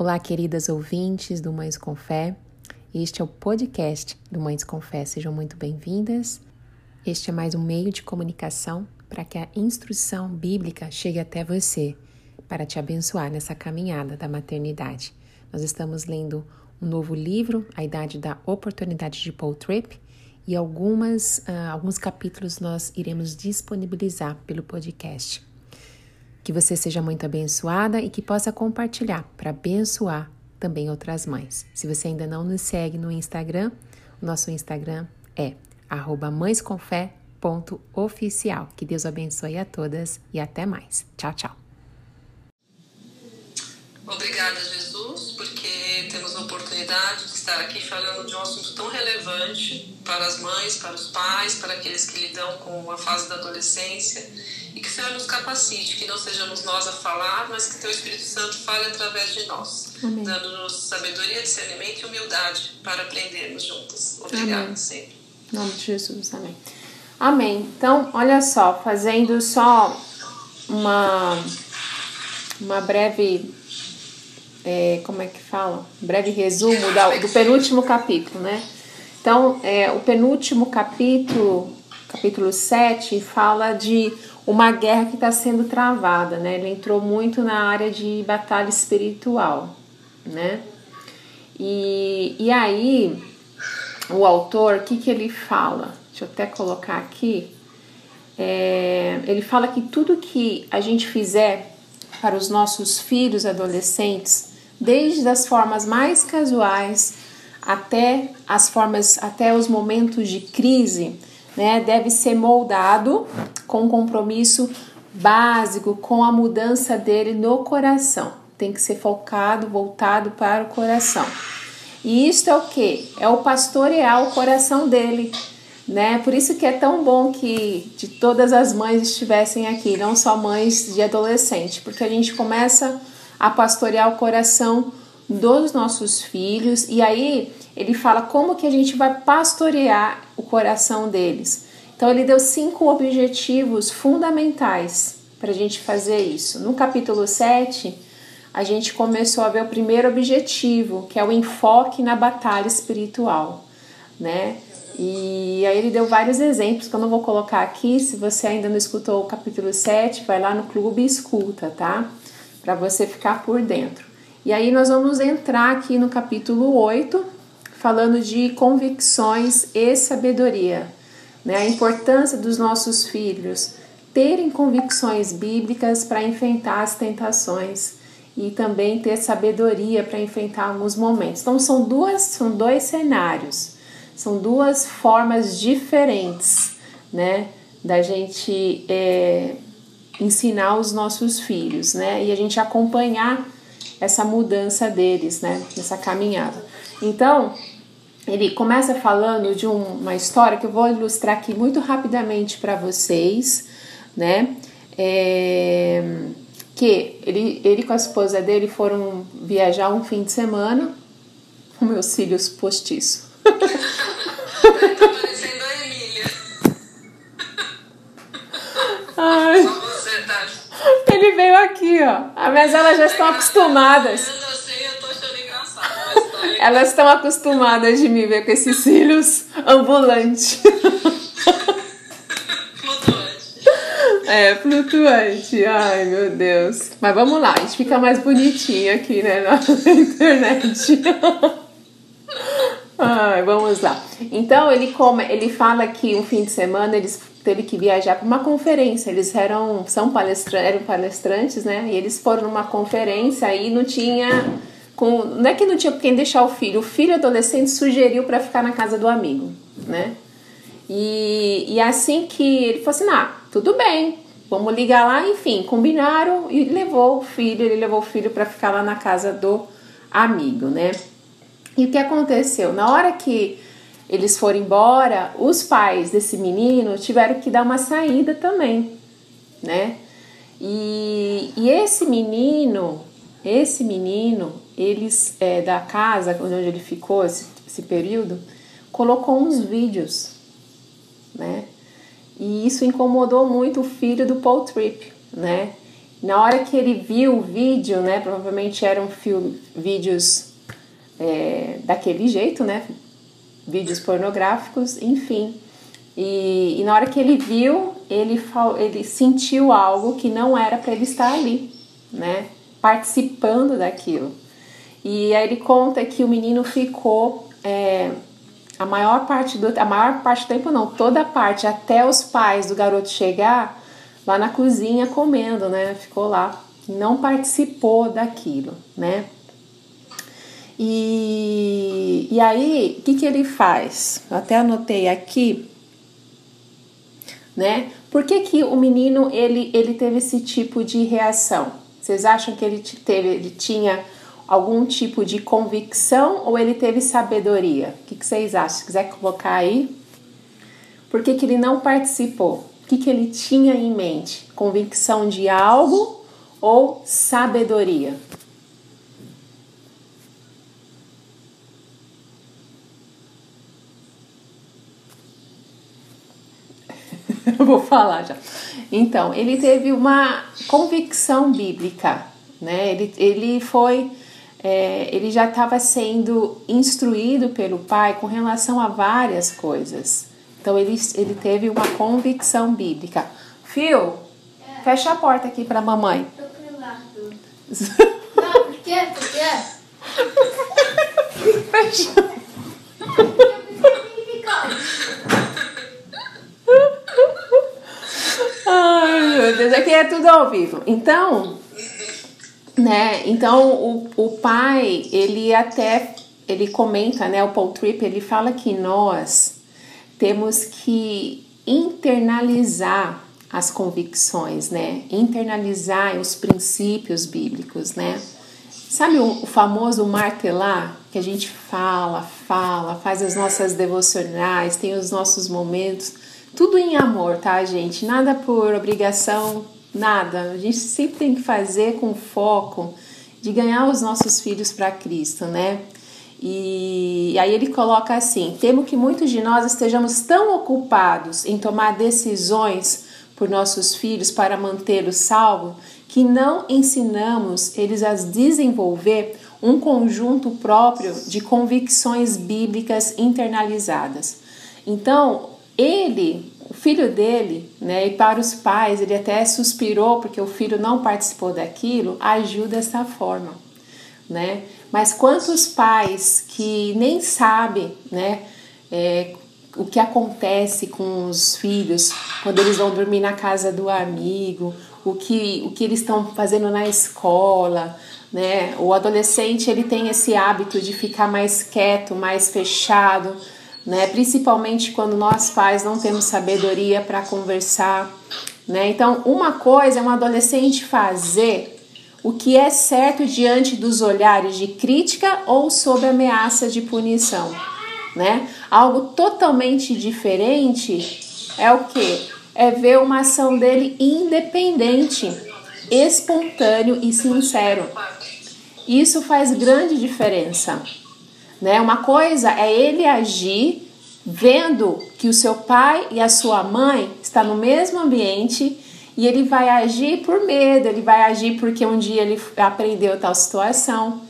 Olá, queridas ouvintes do Mães com Fé. Este é o podcast do Mães com Fé. Sejam muito bem-vindas. Este é mais um meio de comunicação para que a instrução bíblica chegue até você, para te abençoar nessa caminhada da maternidade. Nós estamos lendo um novo livro, A Idade da Oportunidade de Paul Tripp, e algumas, uh, alguns capítulos nós iremos disponibilizar pelo podcast. Que você seja muito abençoada e que possa compartilhar para abençoar também outras mães. Se você ainda não nos segue no Instagram, o nosso Instagram é mãescomfé.oficial. Que Deus abençoe a todas e até mais. Tchau, tchau. Obrigada, oportunidade de estar aqui falando de um assunto tão relevante para as mães, para os pais, para aqueles que lidam com a fase da adolescência e que o Senhor nos capacite, que não sejamos nós a falar, mas que Teu Espírito Santo fale através de nós, dando-nos sabedoria, discernimento e humildade para aprendermos juntas. Obrigada Amém. sempre. Em nome de Jesus, amém. Amém. Então, olha só, fazendo só uma, uma breve é, como é que fala? Breve resumo da, do penúltimo capítulo, né? Então, é, o penúltimo capítulo, capítulo 7, fala de uma guerra que está sendo travada, né? Ele entrou muito na área de batalha espiritual, né? E, e aí, o autor, o que, que ele fala? Deixa eu até colocar aqui. É, ele fala que tudo que a gente fizer para os nossos filhos adolescentes, desde as formas mais casuais até as formas, até os momentos de crise, né, deve ser moldado com um compromisso básico com a mudança dele no coração. Tem que ser focado, voltado para o coração. E isto é o que? É o pastorear o coração dele, né? Por isso que é tão bom que de todas as mães estivessem aqui, não só mães de adolescente, porque a gente começa a pastorear o coração dos nossos filhos e aí ele fala como que a gente vai pastorear o coração deles. Então ele deu cinco objetivos fundamentais para a gente fazer isso. No capítulo 7, a gente começou a ver o primeiro objetivo, que é o enfoque na batalha espiritual, né? E aí ele deu vários exemplos que eu não vou colocar aqui. Se você ainda não escutou o capítulo 7, vai lá no clube e escuta, tá? Para você ficar por dentro. E aí nós vamos entrar aqui no capítulo 8, falando de convicções e sabedoria, né? A importância dos nossos filhos terem convicções bíblicas para enfrentar as tentações e também ter sabedoria para enfrentar alguns momentos. Então são duas, são dois cenários. São duas formas diferentes, né, da gente é, ensinar os nossos filhos, né, e a gente acompanhar essa mudança deles, né, nessa caminhada. Então, ele começa falando de um, uma história que eu vou ilustrar aqui muito rapidamente para vocês, né, é, que ele, ele com a esposa dele foram viajar um fim de semana, com meus filhos postiços. Tá parecendo a Emília. Ai, Só você, tá? Ele veio aqui, ó. Ah, Mas elas já estão acostumadas. Assim, eu tô achando engraçado. Tá. Elas estão acostumadas de me ver com esses cílios ambulantes. Flutuante. É, flutuante. Ai, meu Deus. Mas vamos lá, a gente fica mais bonitinho aqui, né, na internet. Ai, vamos lá. Então, ele, come, ele fala que um fim de semana eles teve que viajar para uma conferência. Eles eram, são palestra, eram palestrantes, né? E eles foram numa conferência e não tinha... Com, não é que não tinha quem deixar o filho. O filho adolescente sugeriu para ficar na casa do amigo, né? E, e assim que ele falou assim, ah, tudo bem, vamos ligar lá, enfim, combinaram e levou o filho, ele levou o filho para ficar lá na casa do amigo, né? E o que aconteceu? Na hora que eles foram embora, os pais desse menino tiveram que dar uma saída também, né? E, e esse menino, esse menino, eles é, da casa onde ele ficou esse, esse período, colocou uns vídeos, né? E isso incomodou muito o filho do Paul Tripp, né? Na hora que ele viu o vídeo, né? Provavelmente eram vídeos é, daquele jeito, né? Vídeos pornográficos, enfim. E, e, na hora que ele viu, ele, ele sentiu algo que não era para ele estar ali, né? Participando daquilo. E aí ele conta que o menino ficou é, a maior parte do a maior parte do tempo não, toda a parte até os pais do garoto chegar lá na cozinha comendo, né? Ficou lá, não participou daquilo, né? E, e aí, o que, que ele faz? Eu até anotei aqui, né? Por que, que o menino ele, ele teve esse tipo de reação? Vocês acham que ele teve, ele tinha algum tipo de convicção ou ele teve sabedoria? O que, que vocês acham? Se quiser colocar aí. Por que, que ele não participou? O que, que ele tinha em mente? Convicção de algo ou sabedoria? Vou falar já. Então, ele teve uma convicção bíblica, né? Ele, ele foi é, ele já estava sendo instruído pelo pai com relação a várias coisas. Então ele, ele teve uma convicção bíblica. Fio, é. fecha a porta aqui para mamãe. Não, por quê? Por quê? fecha. Ai, meu Deus, aqui é tudo ao vivo. Então, né? Então o, o pai, ele até ele comenta, né, o Paul Tripp, ele fala que nós temos que internalizar as convicções, né? Internalizar os princípios bíblicos, né? Sabe o, o famoso martelar que a gente fala, fala, faz as nossas devocionais, tem os nossos momentos, tudo em amor, tá, gente? Nada por obrigação, Nada. A gente sempre tem que fazer com foco de ganhar os nossos filhos para Cristo, né? E aí ele coloca assim: temo que muitos de nós estejamos tão ocupados em tomar decisões por nossos filhos para mantê-los salvos que não ensinamos eles a desenvolver um conjunto próprio de convicções bíblicas internalizadas. Então, ele o filho dele, né, e para os pais, ele até suspirou porque o filho não participou daquilo, agiu dessa forma, né? Mas quantos pais que nem sabem, né, é, o que acontece com os filhos quando eles vão dormir na casa do amigo, o que, o que eles estão fazendo na escola, né? O adolescente ele tem esse hábito de ficar mais quieto, mais fechado, né? Principalmente quando nós pais não temos sabedoria para conversar, né? Então, uma coisa é um adolescente fazer o que é certo diante dos olhares de crítica ou sob ameaça de punição, né? Algo totalmente diferente é o que? É ver uma ação dele independente, espontâneo e sincero. Isso faz grande diferença. Né? Uma coisa é ele agir vendo que o seu pai e a sua mãe estão no mesmo ambiente e ele vai agir por medo, ele vai agir porque um dia ele aprendeu tal situação.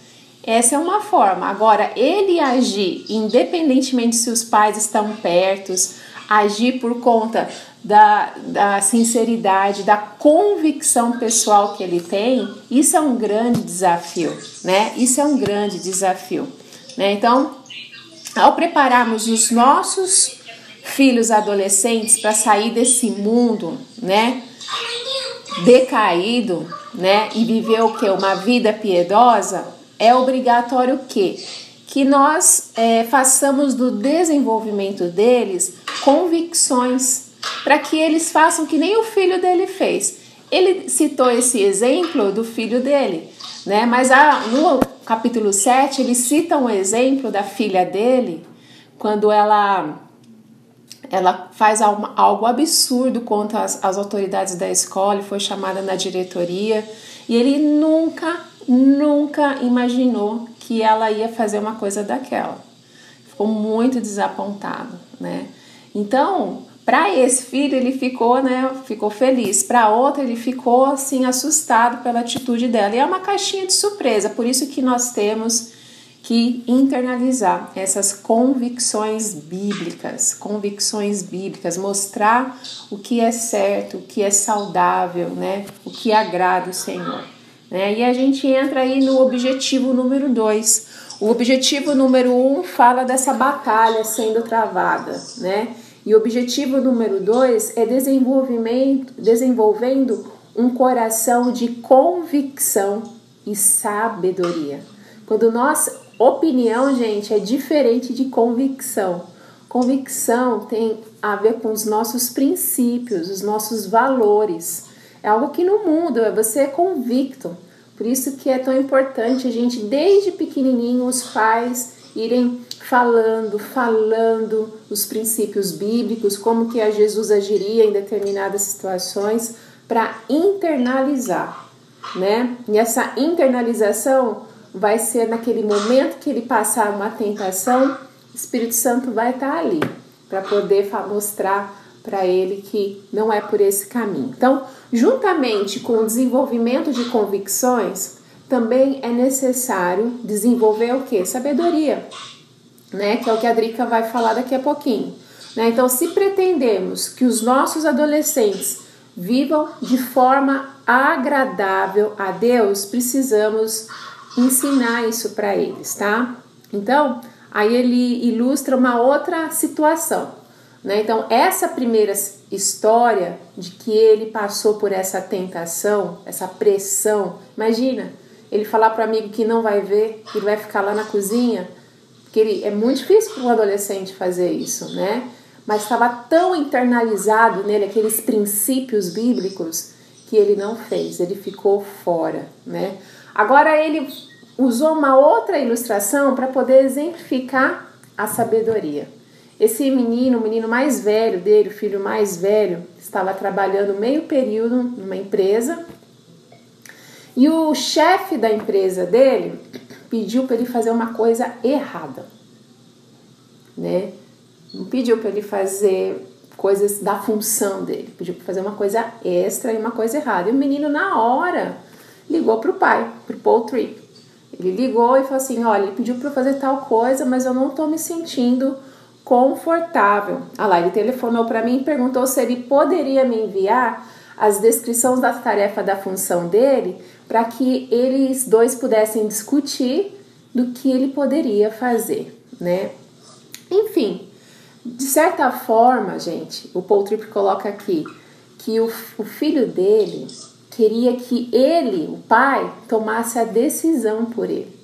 Essa é uma forma. Agora, ele agir independentemente se os pais estão perto, agir por conta da, da sinceridade, da convicção pessoal que ele tem, isso é um grande desafio, né? Isso é um grande desafio. Né? Então, ao prepararmos os nossos filhos adolescentes para sair desse mundo, né, decaído, né, e viver o que uma vida piedosa, é obrigatório que que nós é, façamos do desenvolvimento deles convicções para que eles façam que nem o filho dele fez. Ele citou esse exemplo do filho dele, né? Mas a, no capítulo 7, ele cita um exemplo da filha dele, quando ela ela faz algo absurdo contra as, as autoridades da escola e foi chamada na diretoria. E ele nunca, nunca imaginou que ela ia fazer uma coisa daquela. Ficou muito desapontado, né? Então, Para esse filho ele ficou, né, ficou feliz. Para outra ele ficou assim assustado pela atitude dela. E é uma caixinha de surpresa, por isso que nós temos que internalizar essas convicções bíblicas, convicções bíblicas, mostrar o que é certo, o que é saudável, né, o que agrada o Senhor. Né? E a gente entra aí no objetivo número dois. O objetivo número um fala dessa batalha sendo travada, né? E o objetivo número dois é desenvolvimento, desenvolvendo um coração de convicção e sabedoria. Quando nós, opinião, gente, é diferente de convicção. Convicção tem a ver com os nossos princípios, os nossos valores. É algo que não muda, é você é convicto. Por isso que é tão importante a gente, desde pequenininho, os pais irem falando, falando os princípios bíblicos, como que a Jesus agiria em determinadas situações, para internalizar, né? E essa internalização vai ser naquele momento que ele passar uma tentação, o Espírito Santo vai estar tá ali para poder mostrar para ele que não é por esse caminho. Então, juntamente com o desenvolvimento de convicções, também é necessário desenvolver o que? Sabedoria né? Que é o que a Drica vai falar daqui a pouquinho. Né? Então, se pretendemos que os nossos adolescentes vivam de forma agradável a Deus, precisamos ensinar isso para eles, tá? Então, aí ele ilustra uma outra situação, né? Então, essa primeira história de que ele passou por essa tentação, essa pressão, imagina, ele falar para o amigo que não vai ver, que vai ficar lá na cozinha, porque ele, é muito difícil para um adolescente fazer isso, né? Mas estava tão internalizado nele aqueles princípios bíblicos que ele não fez, ele ficou fora, né? Agora ele usou uma outra ilustração para poder exemplificar a sabedoria. Esse menino, o menino mais velho dele, o filho mais velho, estava trabalhando meio período numa empresa e o chefe da empresa dele pediu para ele fazer uma coisa errada, né? Não pediu para ele fazer coisas da função dele, pediu para fazer uma coisa extra e uma coisa errada. E o menino na hora ligou para o pai, para Paul Tripp. Ele ligou e falou assim: olha, ele pediu para fazer tal coisa, mas eu não estou me sentindo confortável. Ah lá, ele telefonou para mim e perguntou se ele poderia me enviar as descrições da tarefa da função dele para que eles dois pudessem discutir do que ele poderia fazer, né? Enfim, de certa forma, gente, o Paul Tripp coloca aqui que o, o filho dele queria que ele, o pai, tomasse a decisão por ele,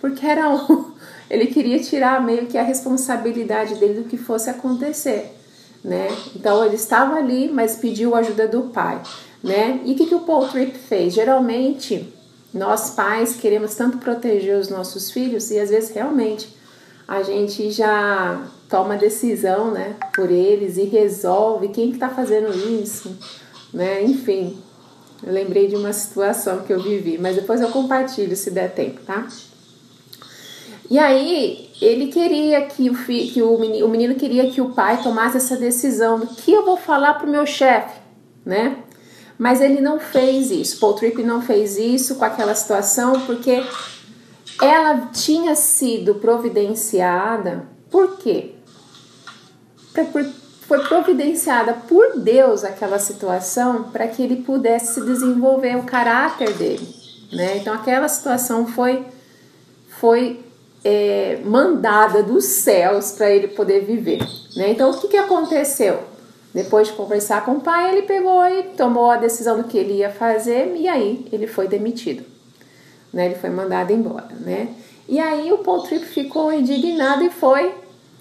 porque era um, ele queria tirar meio que a responsabilidade dele do que fosse acontecer, né? Então ele estava ali, mas pediu a ajuda do pai né? E o que, que o Paul Tripp fez? Geralmente, nós pais queremos tanto proteger os nossos filhos e às vezes realmente a gente já toma decisão, né, por eles e resolve quem que está fazendo isso, né? Enfim, eu lembrei de uma situação que eu vivi, mas depois eu compartilho se der tempo, tá? E aí ele queria que o, fi, que o, menino, o menino queria que o pai tomasse essa decisão do que eu vou falar pro meu chefe, né? Mas ele não fez isso. Paul Tripp não fez isso com aquela situação porque ela tinha sido providenciada. Por quê? Foi providenciada por Deus aquela situação para que ele pudesse desenvolver o caráter dele. Né? Então aquela situação foi, foi é, mandada dos céus para ele poder viver. Né? Então o que, que aconteceu? Depois de conversar com o pai, ele pegou e tomou a decisão do que ele ia fazer e aí ele foi demitido. Né? Ele foi mandado embora, né? E aí o Paul Tripp ficou indignado e foi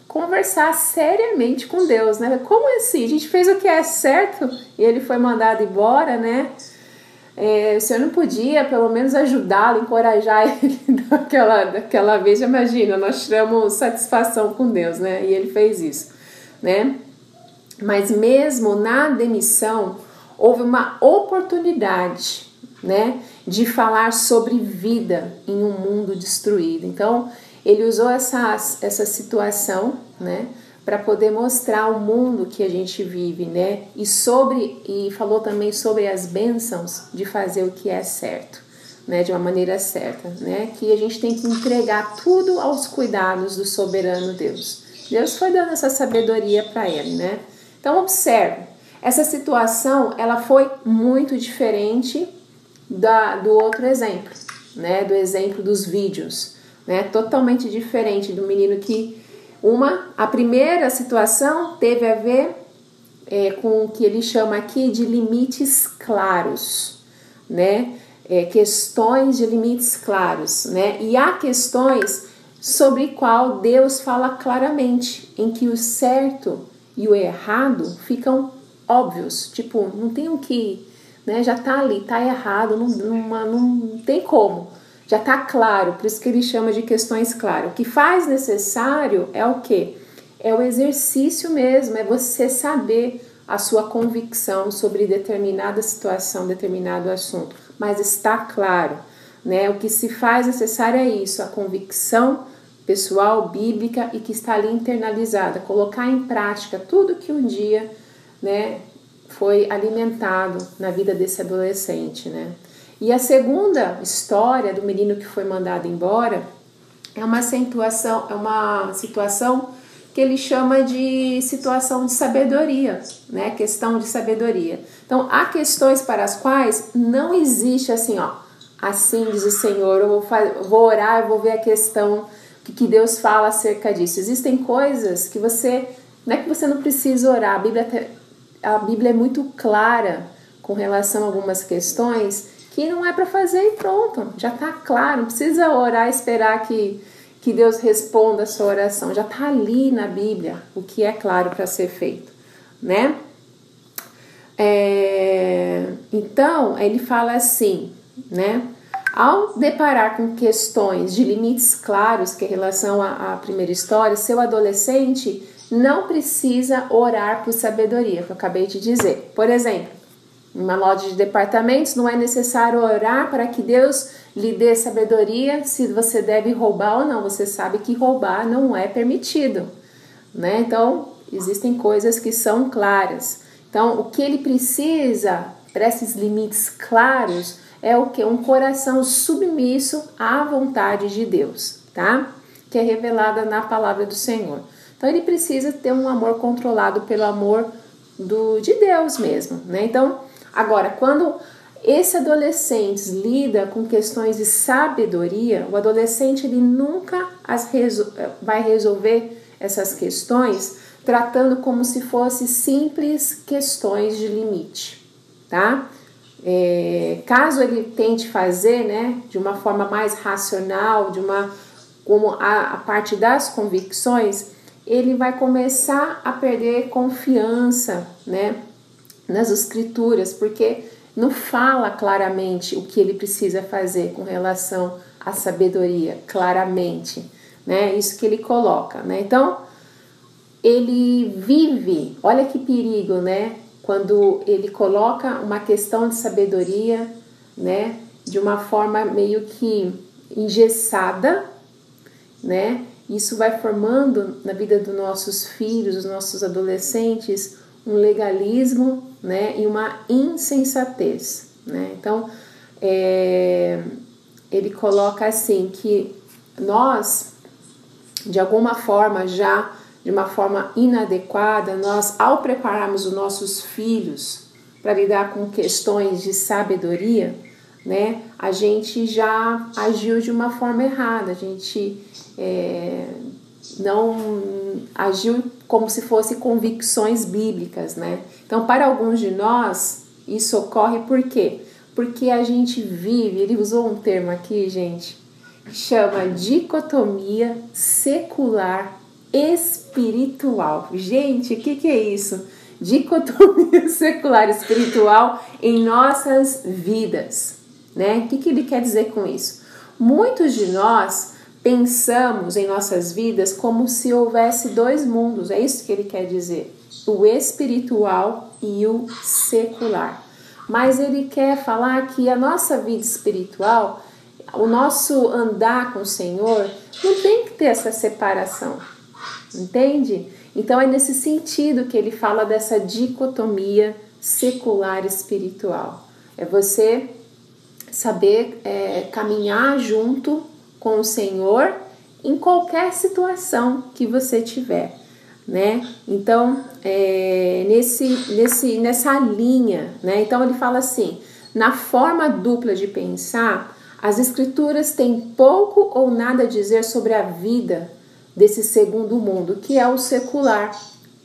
conversar seriamente com Deus, né? Como assim? A gente fez o que é certo e ele foi mandado embora, né? É, o senhor não podia pelo menos ajudá-lo, encorajar ele daquela, daquela vez? Imagina, nós tiramos satisfação com Deus, né? E ele fez isso, né? Mas mesmo na demissão, houve uma oportunidade, né, de falar sobre vida em um mundo destruído. Então, ele usou essa, essa situação, né, para poder mostrar o mundo que a gente vive, né? E sobre e falou também sobre as bênçãos de fazer o que é certo, né? De uma maneira certa, né? Que a gente tem que entregar tudo aos cuidados do soberano Deus. Deus foi dando essa sabedoria para ele, né? Então observe, essa situação ela foi muito diferente da, do outro exemplo, né? Do exemplo dos vídeos, né? Totalmente diferente do menino que uma, a primeira situação teve a ver é, com o que ele chama aqui de limites claros, né? É, questões de limites claros, né? E há questões sobre qual Deus fala claramente, em que o certo e o errado ficam óbvios, tipo, não tem o que, né? Já tá ali, tá errado, não, não, não tem como já está claro, por isso que ele chama de questões claras. O que faz necessário é o que? É o exercício mesmo, é você saber a sua convicção sobre determinada situação, determinado assunto. Mas está claro, né? O que se faz necessário é isso, a convicção pessoal, bíblica e que está ali internalizada, colocar em prática tudo que um dia, né, foi alimentado na vida desse adolescente, né? E a segunda história do menino que foi mandado embora é uma situação, é uma situação que ele chama de situação de sabedoria, né? Questão de sabedoria. Então, há questões para as quais não existe assim, ó, assim diz o Senhor, eu vou, vou orar, eu vou ver a questão que, Deus fala acerca disso. Existem coisas que você, não é que você não precisa orar, a Bíblia, a Bíblia é muito clara com relação a algumas questões que não é para fazer e pronto, já está claro, não precisa orar e esperar que, que Deus responda a sua oração, já está ali na Bíblia o que é claro para ser feito, né? É, então, ele fala assim, né? Ao deparar com questões de limites claros que em relação à, à primeira história, seu adolescente não precisa orar por sabedoria, que eu acabei de dizer. Por exemplo, uma loja de departamentos, não é necessário orar para que Deus lhe dê sabedoria se você deve roubar ou não. Você sabe que roubar não é permitido, né? Então, existem coisas que são claras. Então, o que ele precisa para esses limites claros é o que? Um coração submisso à vontade de Deus, tá? Que é revelada na palavra do Senhor. Então, ele precisa ter um amor controlado pelo amor do, de Deus mesmo, né? Então, Agora, quando esse adolescente lida com questões de sabedoria, o adolescente ele nunca as vai resolver essas questões tratando como se fossem simples questões de limite, tá? É, caso ele tente fazer, né, de uma forma mais racional, de uma como a, a parte das convicções, ele vai começar a perder confiança, né, nas escrituras, porque não fala claramente o que ele precisa fazer com relação à sabedoria, claramente, né? Isso que ele coloca, né? Então, ele vive, olha que perigo, né? Quando ele coloca uma questão de sabedoria, né, de uma forma meio que engessada, né? Isso vai formando na vida dos nossos filhos, dos nossos adolescentes, um legalismo né, e uma insensatez. Né? Então, é, ele coloca assim que nós, de alguma forma, já de uma forma inadequada, nós, ao prepararmos os nossos filhos para lidar com questões de sabedoria, né, a gente já agiu de uma forma errada, a gente é, não agiu como se fosse convicções bíblicas, né? Então, para alguns de nós, isso ocorre por quê? Porque a gente vive, ele usou um termo aqui, gente, que chama dicotomia secular espiritual. Gente, o que, que é isso? Dicotomia secular espiritual em nossas vidas, né? O que, que ele quer dizer com isso? Muitos de nós pensamos em nossas vidas como se houvesse dois mundos, é isso que ele quer dizer: o espiritual e o secular. Mas ele quer falar que a nossa vida espiritual, o nosso andar com o Senhor, não tem que ter essa separação, entende? Então é nesse sentido que ele fala dessa dicotomia secular espiritual. É você saber é, caminhar junto com o Senhor em qualquer situação que você tiver, né? Então, é, nesse, nesse, nessa linha, né? Então ele fala assim, na forma dupla de pensar, as escrituras têm pouco ou nada a dizer sobre a vida desse segundo mundo, que é o secular,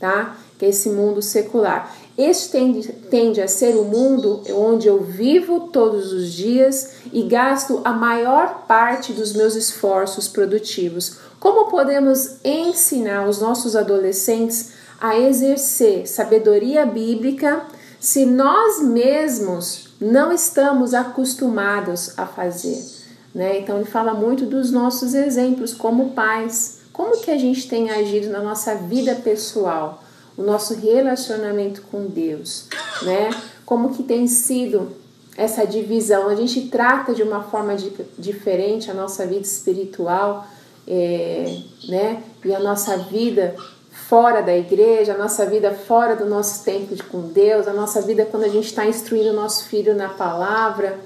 tá? Que é esse mundo secular. Este tende, tende a ser o mundo onde eu vivo todos os dias e gasto a maior parte dos meus esforços produtivos. Como podemos ensinar os nossos adolescentes a exercer sabedoria bíblica se nós mesmos não estamos acostumados a fazer? Né? Então ele fala muito dos nossos exemplos como pais. Como que a gente tem agido na nossa vida pessoal? o nosso relacionamento com Deus, né? Como que tem sido essa divisão? A gente trata de uma forma de, diferente a nossa vida espiritual, é, né? E a nossa vida fora da igreja, a nossa vida fora do nosso tempo com Deus, a nossa vida quando a gente está instruindo o nosso filho na palavra,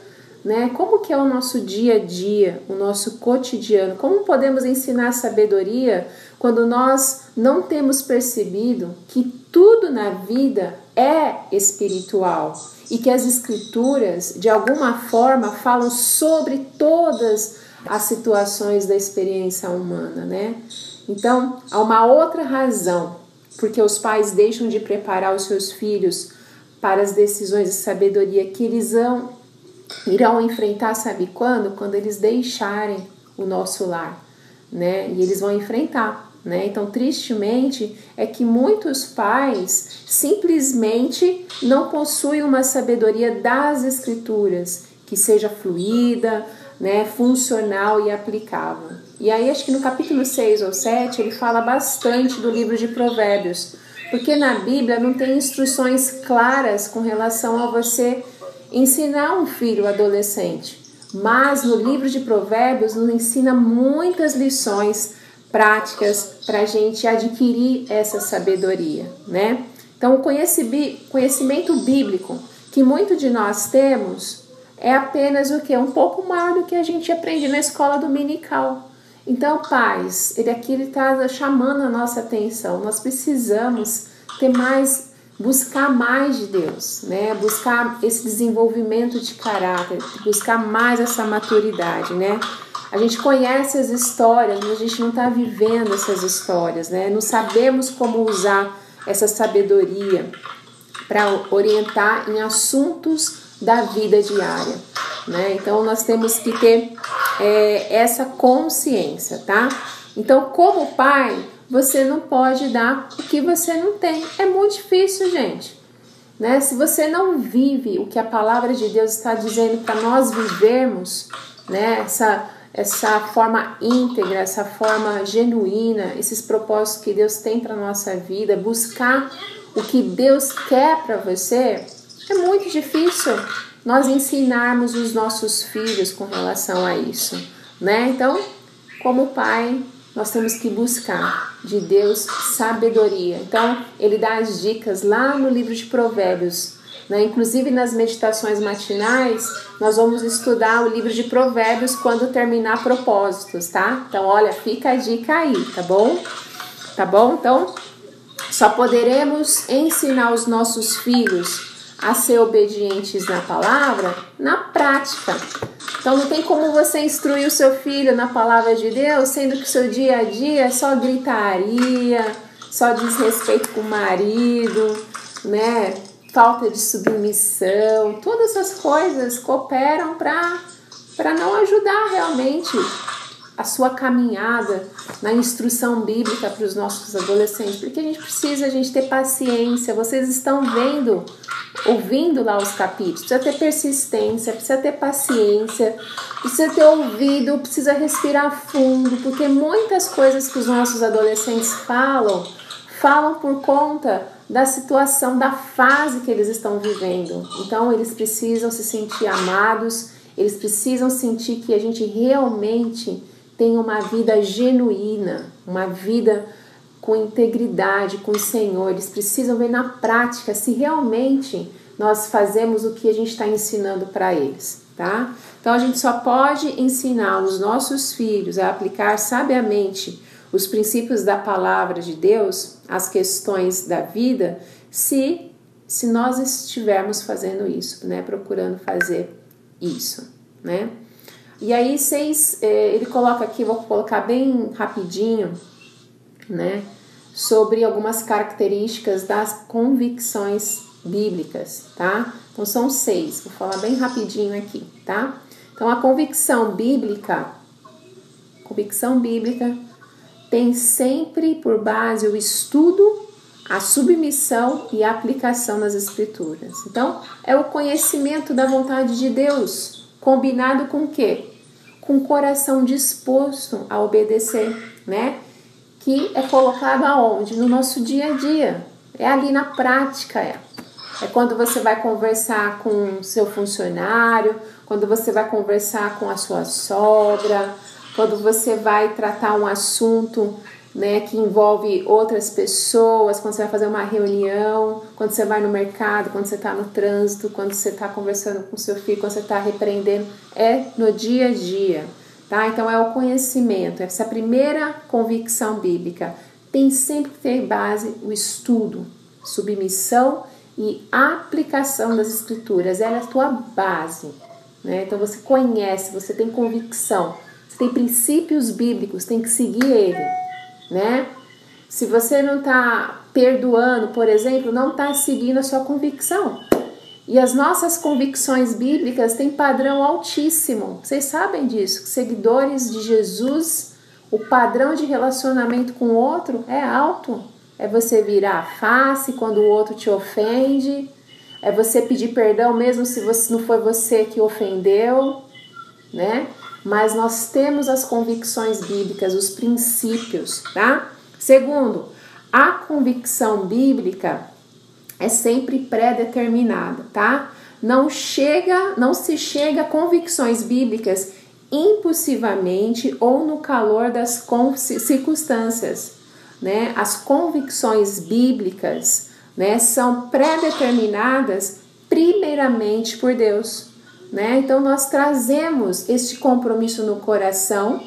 né? Como que é o nosso dia a dia, o nosso cotidiano? Como podemos ensinar sabedoria quando nós não temos percebido que tudo na vida é espiritual e que as escrituras, de alguma forma, falam sobre todas as situações da experiência humana, né? Então, há uma outra razão porque os pais deixam de preparar os seus filhos para as decisões de sabedoria que eles vão, irão enfrentar, sabe quando? Quando eles deixarem o nosso lar, né? E eles vão enfrentar né? Então, tristemente, é que muitos pais simplesmente não possuem uma sabedoria das escrituras que seja fluida, né, funcional e aplicável. E aí, acho que no capítulo 6 ou 7, ele fala bastante do livro de Provérbios, porque na Bíblia não tem instruções claras com relação a você ensinar um filho adolescente. Mas no livro de Provérbios nos ensina muitas lições práticas para a gente adquirir essa sabedoria, né? Então, o conhecimento bíblico que muito de nós temos é apenas o que? Um pouco maior do que a gente aprende na escola dominical. Então, pais, ele aqui está chamando a nossa atenção. Nós precisamos ter mais, buscar mais de Deus, né? Buscar esse desenvolvimento de caráter, buscar mais essa maturidade, né? A gente conhece as histórias, mas a gente não está vivendo essas histórias, né? Não sabemos como usar essa sabedoria para orientar em assuntos da vida diária, né? Então nós temos que ter é, essa consciência, tá? Então, como pai, você não pode dar o que você não tem. É muito difícil, gente. Né? Se você não vive o que a palavra de Deus está dizendo para nós vivermos, né? Essa essa forma íntegra, essa forma genuína, esses propósitos que Deus tem para nossa vida, buscar o que Deus quer para você, é muito difícil nós ensinarmos os nossos filhos com relação a isso, né? Então, como pai, nós temos que buscar de Deus sabedoria. Então, ele dá as dicas lá no livro de Provérbios né? Inclusive nas meditações matinais, nós vamos estudar o livro de Provérbios quando terminar propósitos, tá? Então, olha, fica a dica aí, tá bom? Tá bom? Então, só poderemos ensinar os nossos filhos a ser obedientes na palavra na prática. Então não tem como você instruir o seu filho na palavra de Deus, sendo que o seu dia a dia é só gritaria, só desrespeito com o marido, né? falta de submissão, todas essas coisas cooperam para não ajudar realmente a sua caminhada na instrução bíblica para os nossos adolescentes, porque a gente precisa a gente ter paciência. Vocês estão vendo, ouvindo lá os capítulos, precisa ter persistência, precisa ter paciência, precisa ter ouvido, precisa respirar fundo, porque muitas coisas que os nossos adolescentes falam, falam por conta da situação, da fase que eles estão vivendo. Então, eles precisam se sentir amados, eles precisam sentir que a gente realmente tem uma vida genuína, uma vida com integridade com o Senhor, eles precisam ver na prática se realmente nós fazemos o que a gente está ensinando para eles, tá? Então a gente só pode ensinar os nossos filhos a aplicar sabiamente os princípios da palavra de Deus às questões da vida se se nós estivermos fazendo isso, né? Procurando fazer isso, né? E aí, seis, é, ele coloca aqui, vou colocar bem rapidinho, né? Sobre algumas características das convicções bíblicas, tá? Então, são seis, vou falar bem rapidinho aqui, tá? Então, a convicção bíblica, convicção bíblica tem sempre por base o estudo, a submissão e a aplicação nas escrituras. Então, é o conhecimento da vontade de Deus, combinado com o quê? Com o coração disposto a obedecer, né? Que é colocado aonde? No nosso dia a dia. É ali na prática, é. É quando você vai conversar com seu funcionário, quando você vai conversar com a sua sogra, quando você vai tratar um assunto né, que envolve outras pessoas, quando você vai fazer uma reunião, quando você vai no mercado, quando você está no trânsito, quando você está conversando com seu filho, quando você está repreendendo, é no dia a dia, tá? Então é o conhecimento, essa primeira convicção bíblica tem sempre que ter base o estudo, submissão e aplicação das escrituras, ela é a tua base, né? Então você conhece, você tem convicção, você tem princípios bíblicos, tem que seguir ele né? Se você não está perdoando, por exemplo, não está seguindo a sua convicção. E as nossas convicções bíblicas têm padrão altíssimo. Vocês sabem disso? Seguidores de Jesus, o padrão de relacionamento com o outro é alto. É você virar a face quando o outro te ofende. É você pedir perdão mesmo se você, não foi você que ofendeu, né? Mas nós temos as convicções bíblicas, os princípios, tá? Segundo, a convicção bíblica é sempre pré-determinada, tá? Não chega, não se chega a convicções bíblicas impulsivamente ou no calor das circunstâncias, né? As convicções bíblicas, né, são pré-determinadas primeiramente por Deus né? Então nós trazemos este compromisso no coração,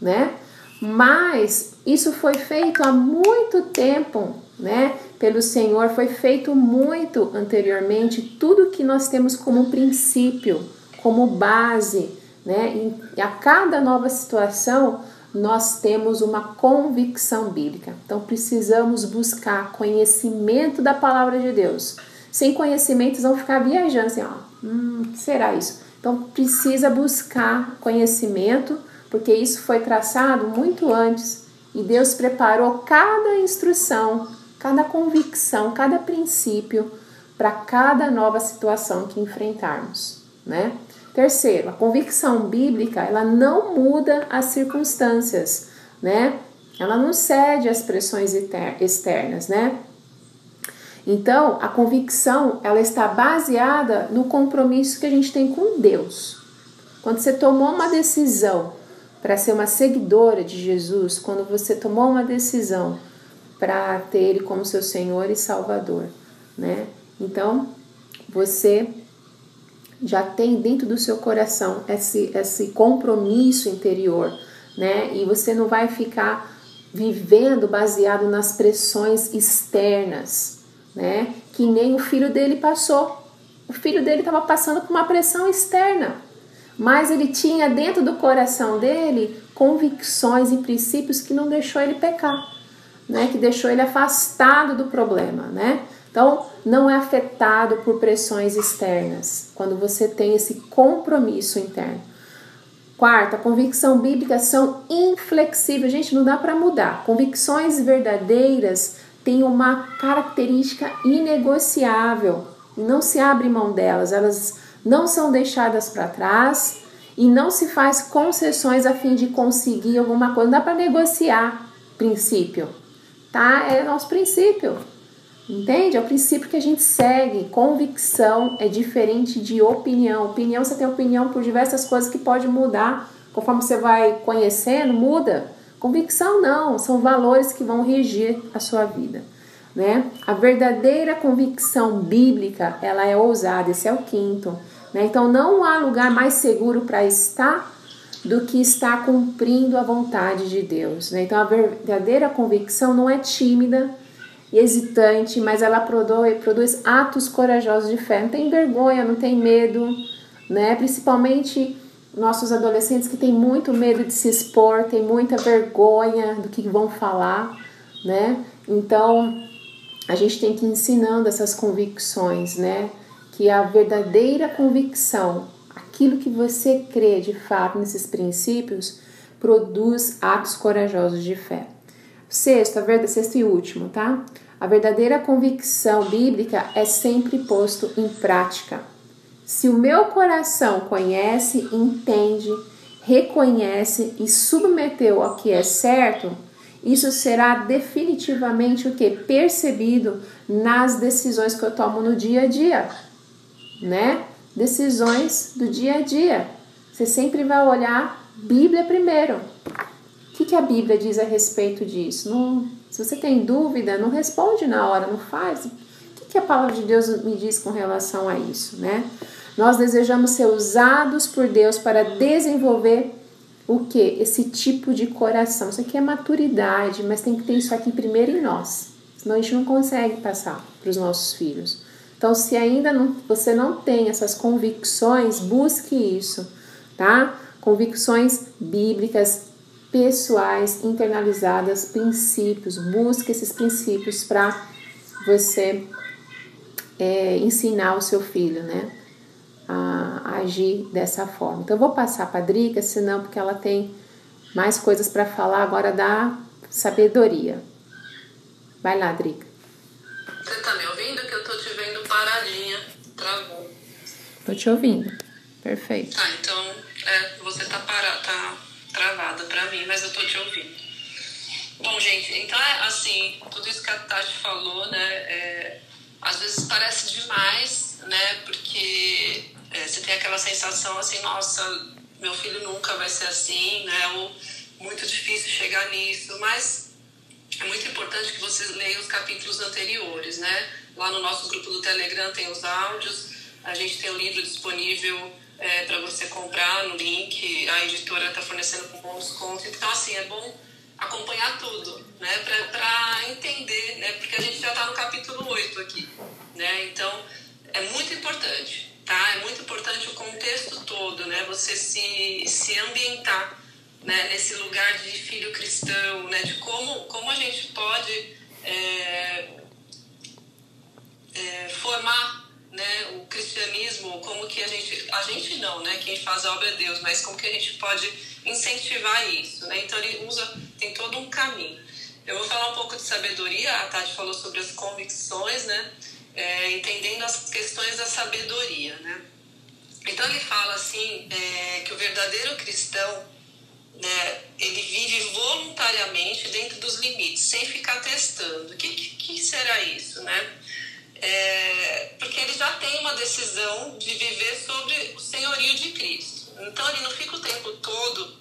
né? Mas isso foi feito há muito tempo, né? Pelo Senhor foi feito muito anteriormente, tudo que nós temos como princípio, como base, né? E a cada nova situação nós temos uma convicção bíblica. Então precisamos buscar conhecimento da palavra de Deus. Sem conhecimento, vão ficar viajando assim, ó, Hum, será isso? Então precisa buscar conhecimento, porque isso foi traçado muito antes e Deus preparou cada instrução, cada convicção, cada princípio para cada nova situação que enfrentarmos, né? Terceiro, a convicção bíblica, ela não muda as circunstâncias, né? Ela não cede às pressões externas, né? Então, a convicção, ela está baseada no compromisso que a gente tem com Deus. Quando você tomou uma decisão para ser uma seguidora de Jesus, quando você tomou uma decisão para ter ele como seu Senhor e Salvador, né? Então, você já tem dentro do seu coração esse, esse compromisso interior, né? E você não vai ficar vivendo baseado nas pressões externas, né? Que nem o filho dele passou. O filho dele estava passando por uma pressão externa, mas ele tinha dentro do coração dele convicções e princípios que não deixou ele pecar, né? Que deixou ele afastado do problema, né? Então, não é afetado por pressões externas quando você tem esse compromisso interno. Quarta, convicção bíblica são inflexíveis. Gente, não dá para mudar. Convicções verdadeiras tem uma característica inegociável não se abre mão delas, elas não são deixadas para trás e não se faz concessões a fim de conseguir alguma coisa. Não dá para negociar princípio, tá? É nosso princípio. Entende? É o princípio que a gente segue. Convicção é diferente de opinião. Opinião, você tem opinião por diversas coisas que pode mudar. Conforme você vai conhecendo, muda. Convicção não, são valores que vão regir a sua vida. Né? A verdadeira convicção bíblica, ela é ousada, esse é o quinto. Né? Então não há lugar mais seguro para estar do que estar cumprindo a vontade de Deus. Né? Então a verdadeira convicção não é tímida e hesitante, mas ela produz, produz atos corajosos de fé. Não tem vergonha, não tem medo, né? principalmente nossos adolescentes que têm muito medo de se expor, têm muita vergonha do que vão falar. Né? Então a gente tem que ir ensinando essas convicções, né? Que a verdadeira convicção, aquilo que você crê de fato nesses princípios, produz atos corajosos de fé. Sexto, a verdade, sexto e último, tá? A verdadeira convicção bíblica é sempre posto em prática. Se o meu coração conhece, entende, reconhece e submeteu ao que é certo, isso será definitivamente o que? Percebido nas decisões que eu tomo no dia a dia, né? Decisões do dia a dia. Você sempre vai olhar Bíblia primeiro. O que, que a Bíblia diz a respeito disso? Não, se você tem dúvida, não responde na hora, não faz. O que, que a palavra de Deus me diz com relação a isso, né? Nós desejamos ser usados por Deus para desenvolver o que? Esse tipo de coração. Isso aqui é maturidade, mas tem que ter isso aqui primeiro em nós. Senão a gente não consegue passar para os nossos filhos. Então, se ainda não, você não tem essas convicções, busque isso, tá? Convicções bíblicas, pessoais, internalizadas, princípios. Busque esses princípios para você é, ensinar o seu filho, né? A, agir dessa forma. Então, eu vou passar para a Drica, senão, porque ela tem mais coisas para falar agora da sabedoria. Vai lá, Drica. Você tá me ouvindo? Que eu tô te vendo paradinha. Travou. Tô te ouvindo. Perfeito. Tá, então, é, você tá parada, tá travada para mim, mas eu tô te ouvindo. Bom, gente, então é assim, tudo isso que a Tati falou, né, é, às vezes parece demais, né, porque é, você tem aquela sensação assim, nossa, meu filho nunca vai ser assim, né? Ou muito difícil chegar nisso, mas é muito importante que você leia os capítulos anteriores, né? Lá no nosso grupo do Telegram tem os áudios, a gente tem o livro disponível é, para você comprar no link, a editora está fornecendo com bons descontos, então assim, é bom acompanhar tudo, né? Para entender, né? Porque a gente já está no capítulo 8 aqui, né? Então, é muito importante tá? É muito importante o contexto todo, né? Você se, se ambientar né? nesse lugar de filho cristão, né? De como, como a gente pode é, é, formar né, o cristianismo, como que a gente, a gente não, né, quem faz a obra é Deus, mas como que a gente pode incentivar isso, né? Então ele usa, tem todo um caminho. Eu vou falar um pouco de sabedoria, a Tati falou sobre as convicções, né? É, entendendo as questões da sabedoria, né? Então ele fala assim é, que o verdadeiro cristão, né, ele vive voluntariamente dentro dos limites, sem ficar testando. O que, que, será isso, né? É, porque ele já tem uma decisão de viver sobre o senhorio de Cristo. Então ele não fica o tempo todo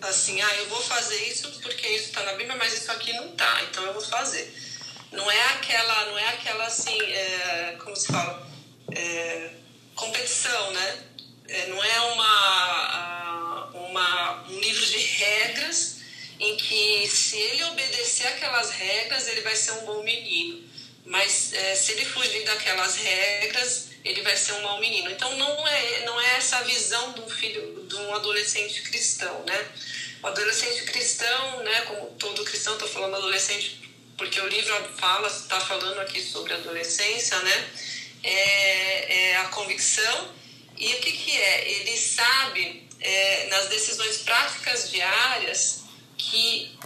assim, ah, eu vou fazer isso porque isso está na Bíblia, mas isso aqui não está, então eu vou fazer. Não é aquela, não é aquela assim, é, como se fala, é, competição, né? É, não é uma, uma, um livro de regras em que se ele obedecer aquelas regras, ele vai ser um bom menino. Mas é, se ele fugir daquelas regras, ele vai ser um mau menino. Então não é, não é essa visão de um filho, de um adolescente cristão, né? O adolescente cristão, né, como todo cristão, estou falando adolescente porque o livro fala, está falando aqui sobre adolescência, né? É, é, a convicção. E o que, que é? Ele sabe, é, nas decisões práticas diárias, que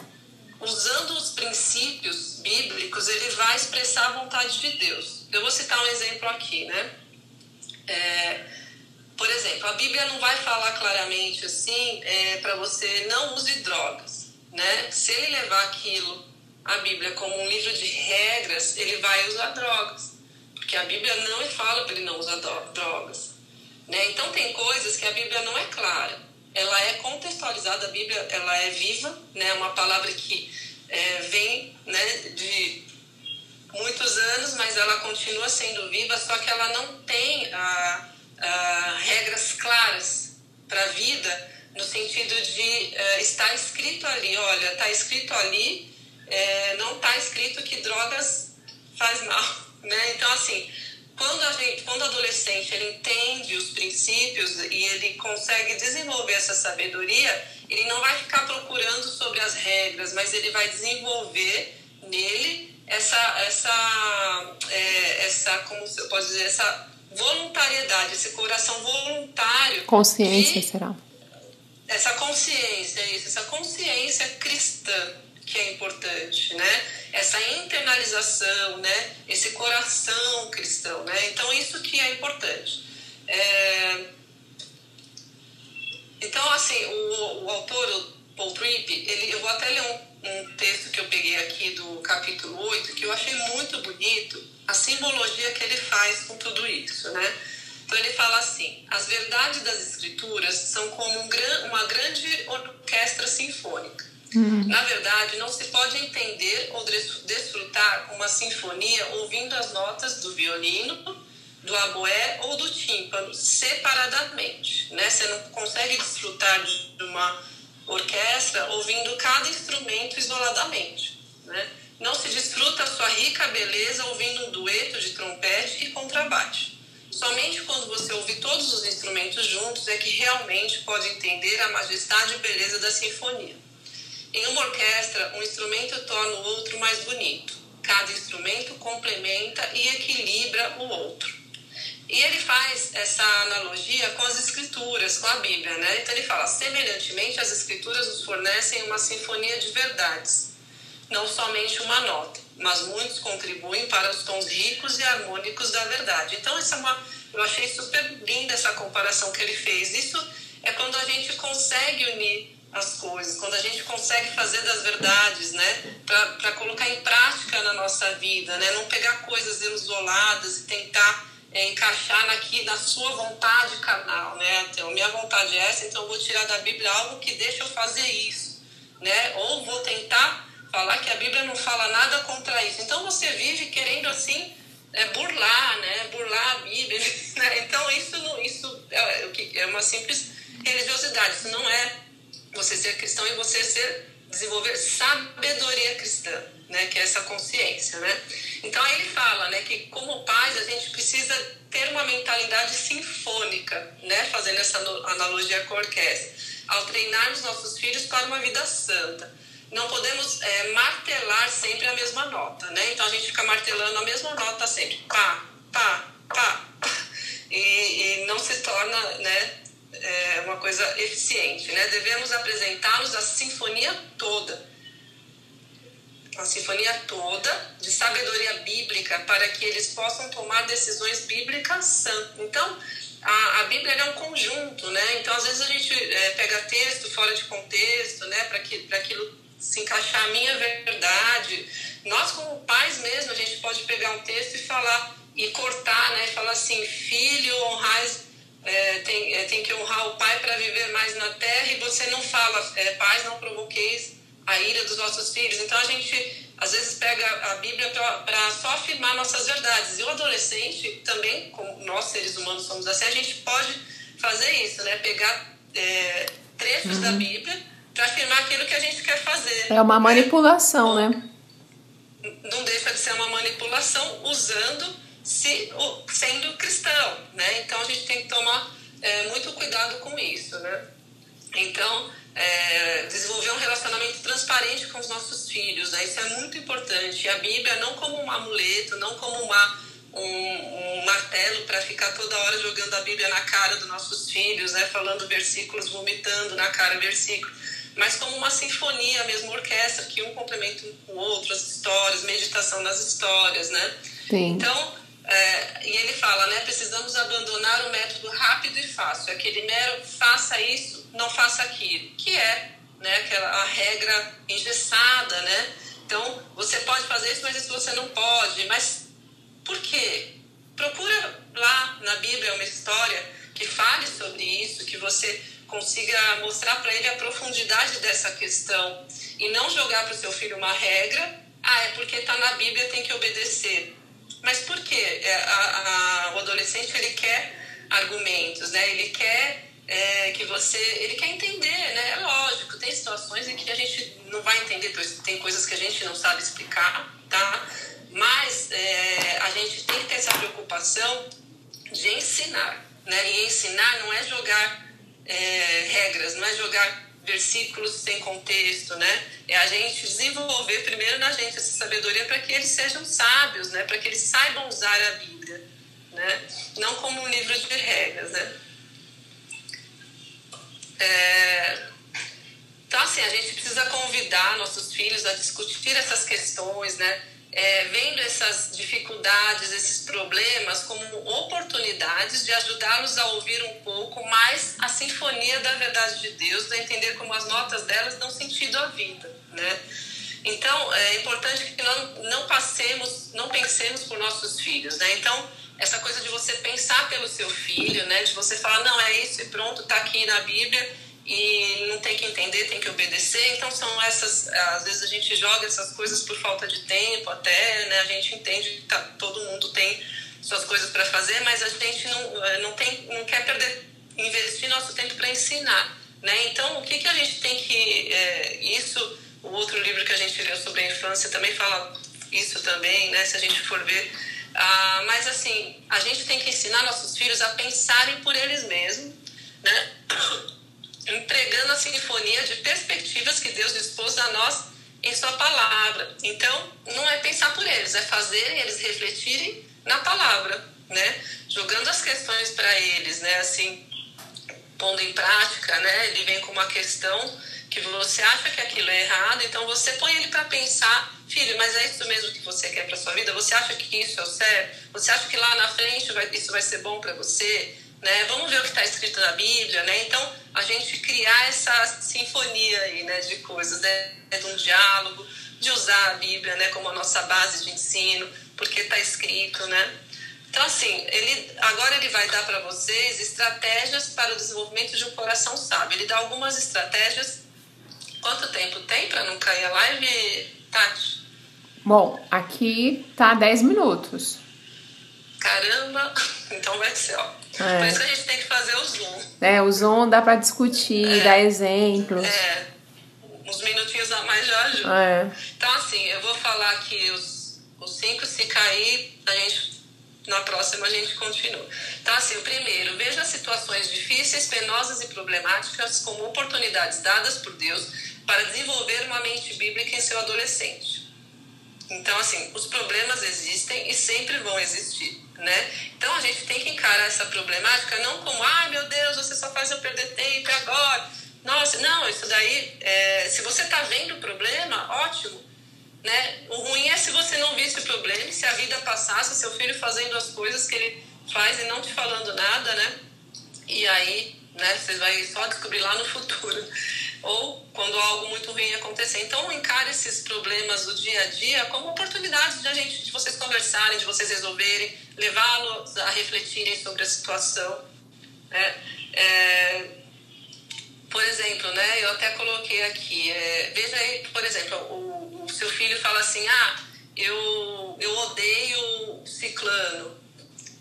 usando os princípios bíblicos, ele vai expressar a vontade de Deus. Eu vou citar um exemplo aqui, né? É, por exemplo, a Bíblia não vai falar claramente assim é, para você não use drogas, né? Se ele levar aquilo a Bíblia como um livro de regras, ele vai usar drogas. Porque a Bíblia não fala para ele não usar drogas. Né? Então, tem coisas que a Bíblia não é clara. Ela é contextualizada, a Bíblia ela é viva, né? Uma palavra que é, vem né, de muitos anos, mas ela continua sendo viva, só que ela não tem a, a regras claras para a vida, no sentido de uh, estar escrito ali, olha, está escrito ali, é, não está escrito que drogas faz mal, né? Então, assim, quando, a gente, quando o adolescente ele entende os princípios e ele consegue desenvolver essa sabedoria, ele não vai ficar procurando sobre as regras, mas ele vai desenvolver nele essa, essa, é, essa como eu posso dizer, essa voluntariedade, esse coração voluntário. Consciência, será? Essa consciência, isso, essa consciência cristã que é importante, né? Essa internalização, né? Esse coração cristão, né? Então isso que é importante. É... Então assim, o, o autor, o Paul Tripp, ele, eu vou até ler um, um texto que eu peguei aqui do capítulo 8, que eu achei muito bonito, a simbologia que ele faz com tudo isso, né? Então ele fala assim: as verdades das escrituras são como um, uma grande orquestra sinfônica. Uhum. Na verdade, não se pode entender ou desfrutar uma sinfonia ouvindo as notas do violino, do aboé ou do tímpano separadamente. Né? Você não consegue desfrutar de uma orquestra ouvindo cada instrumento isoladamente. Né? Não se desfruta a sua rica beleza ouvindo um dueto de trompete e contrabaixo. Somente quando você ouve todos os instrumentos juntos é que realmente pode entender a majestade e beleza da sinfonia. Em uma orquestra, um instrumento torna o outro mais bonito. Cada instrumento complementa e equilibra o outro. E ele faz essa analogia com as escrituras, com a Bíblia, né? Então ele fala: semelhantemente, as escrituras nos fornecem uma sinfonia de verdades, não somente uma nota, mas muitos contribuem para os tons ricos e harmônicos da verdade. Então essa é uma, eu achei super linda essa comparação que ele fez. Isso é quando a gente consegue unir as coisas, quando a gente consegue fazer das verdades, né, para colocar em prática na nossa vida, né, não pegar coisas isoladas e tentar é, encaixar aqui na sua vontade carnal, né, então minha vontade é essa, então eu vou tirar da Bíblia algo que deixa eu fazer isso, né, ou vou tentar falar que a Bíblia não fala nada contra isso, então você vive querendo assim é, burlar, né, burlar a Bíblia, né? então isso, isso é, é uma simples religiosidade, isso não é você ser cristão e você ser desenvolver sabedoria cristã, né, que é essa consciência, né? Então aí ele fala, né, que como pais a gente precisa ter uma mentalidade sinfônica, né, fazendo essa analogia com a orquestra, ao treinarmos nossos filhos para uma vida santa. Não podemos é, martelar sempre a mesma nota, né? Então a gente fica martelando a mesma nota sempre, pá, pá, pá, e, e não se torna, né, é uma coisa eficiente. Né? Devemos apresentá-los a sinfonia toda, a sinfonia toda de sabedoria bíblica para que eles possam tomar decisões bíblicas santas. Então, a, a Bíblia é um conjunto, né? Então, às vezes a gente é, pega texto fora de contexto, né? Para que, aquilo se encaixar a minha verdade. Nós, como pais mesmo, a gente pode pegar um texto e falar e cortar, né? Falar assim, filho, tem, que honrar o pai para viver mais na terra e você não fala, é, pais, não provoqueis a ira dos vossos filhos. Então a gente às vezes pega a Bíblia para só afirmar nossas verdades. E o adolescente também, como nós seres humanos somos assim, a gente pode fazer isso, né? Pegar é, trechos uhum. da Bíblia para afirmar aquilo que a gente quer fazer. É uma manipulação, né? né? Não deixa de ser uma manipulação usando se, sendo cristão, né? Então a gente tem que tomar é, muito cuidado com isso, né? Então, é, desenvolver um relacionamento transparente com os nossos filhos, né? Isso é muito importante. E a Bíblia não como um amuleto, não como uma, um, um martelo para ficar toda hora jogando a Bíblia na cara dos nossos filhos, né? Falando versículos, vomitando na cara versículo mas como uma sinfonia, mesmo orquestra, que um complementa um com o outro, as histórias, meditação nas histórias, né? Sim. Então, é, e ele fala, né, precisamos abandonar o método rápido e fácil, aquele mero faça isso, não faça aquilo, que é né, aquela a regra engessada, né? Então, você pode fazer isso, mas isso você não pode. Mas por quê? Procura lá na Bíblia uma história que fale sobre isso, que você consiga mostrar para ele a profundidade dessa questão e não jogar para o seu filho uma regra, ah, é porque está na Bíblia, tem que obedecer. Mas por quê? É, a, a, o adolescente ele quer argumentos, né? Ele quer é, que você, ele quer entender, né? É lógico, tem situações em que a gente não vai entender, tem coisas que a gente não sabe explicar, tá? Mas é, a gente tem que ter essa preocupação de ensinar, né? E ensinar não é jogar é, regras, não é jogar versículos sem contexto, né? É a gente desenvolver primeiro na gente essa sabedoria para que eles sejam sábios, né? Para que eles saibam usar a Bíblia, né? Não como um livro de regras, né? É... Então, assim, a gente precisa convidar nossos filhos a discutir essas questões, né? É, vendo essas dificuldades, esses problemas como oportunidades de ajudá-los a ouvir um pouco mais a sinfonia da verdade de Deus, a entender como as notas delas dão sentido à vida, né? Então, é importante que não, não passemos, não pensemos por nossos filhos, né? Então, essa coisa de você pensar pelo seu filho, né? De você falar, não, é isso e pronto, tá aqui na Bíblia e não tem que entender, tem que obedecer. Então são essas, às vezes a gente joga essas coisas por falta de tempo, até, né? A gente entende que tá, todo mundo tem suas coisas para fazer, mas a gente não, eh, não tem, não quer perder, investir nosso tempo para ensinar, né? Então o que que a gente tem que, é, isso, o outro livro que a gente leu sobre a infância também fala isso também, né? Se a gente for ver ah, mas assim, a gente tem que ensinar nossos filhos a pensarem por eles mesmos, né? Entregando a sinfonia de perspectivas que Deus dispôs a nós em Sua palavra. Então, não é pensar por eles, é fazerem eles refletirem na palavra, né? Jogando as questões para eles, né? Assim, pondo em prática, né? Ele vem com uma questão que você acha que aquilo é errado, então você põe ele para pensar, filho, mas é isso mesmo que você quer para sua vida? Você acha que isso é o certo? Você acha que lá na frente vai, isso vai ser bom para você? Né? Vamos ver o que está escrito na Bíblia, né? Então, a gente criar essa sinfonia aí, né, de coisas, né, de um diálogo, de usar a Bíblia, né, como a nossa base de ensino, porque está escrito, né? Então, assim, ele, agora ele vai dar para vocês estratégias para o desenvolvimento de um coração sábio. Ele dá algumas estratégias. Quanto tempo tem para não cair a live, Tati? Bom, aqui tá 10 minutos. Caramba! Então vai ser, ó. É. Por isso que a gente tem que fazer o Zoom. É, o Zoom dá para discutir, é. dar exemplos. É. Uns minutinhos a mais já ajuda. É. Então, assim, eu vou falar aqui os, os cinco, se cair, a gente. Na próxima a gente continua. Então, assim, o primeiro, veja situações difíceis, penosas e problemáticas como oportunidades dadas por Deus para desenvolver uma mente bíblica em seu adolescente. Então, assim, os problemas existem e sempre vão existir né? Então a gente tem que encarar essa problemática não como, ai meu Deus, você só faz eu perder tempo agora. Nossa, não, isso daí, é, se você está vendo o problema, ótimo. Né? O ruim é se você não visse o problema, se a vida passasse, seu filho fazendo as coisas que ele faz e não te falando nada, né? E aí, né, você vai só descobrir lá no futuro ou quando algo muito ruim acontecer. Então, encare esses problemas do dia a dia como oportunidades de a gente, de vocês conversarem, de vocês resolverem, levá-los a refletirem sobre a situação. Né? É, por exemplo, né, eu até coloquei aqui, é, veja aí, por exemplo, o, o seu filho fala assim, ah, eu, eu odeio ciclano,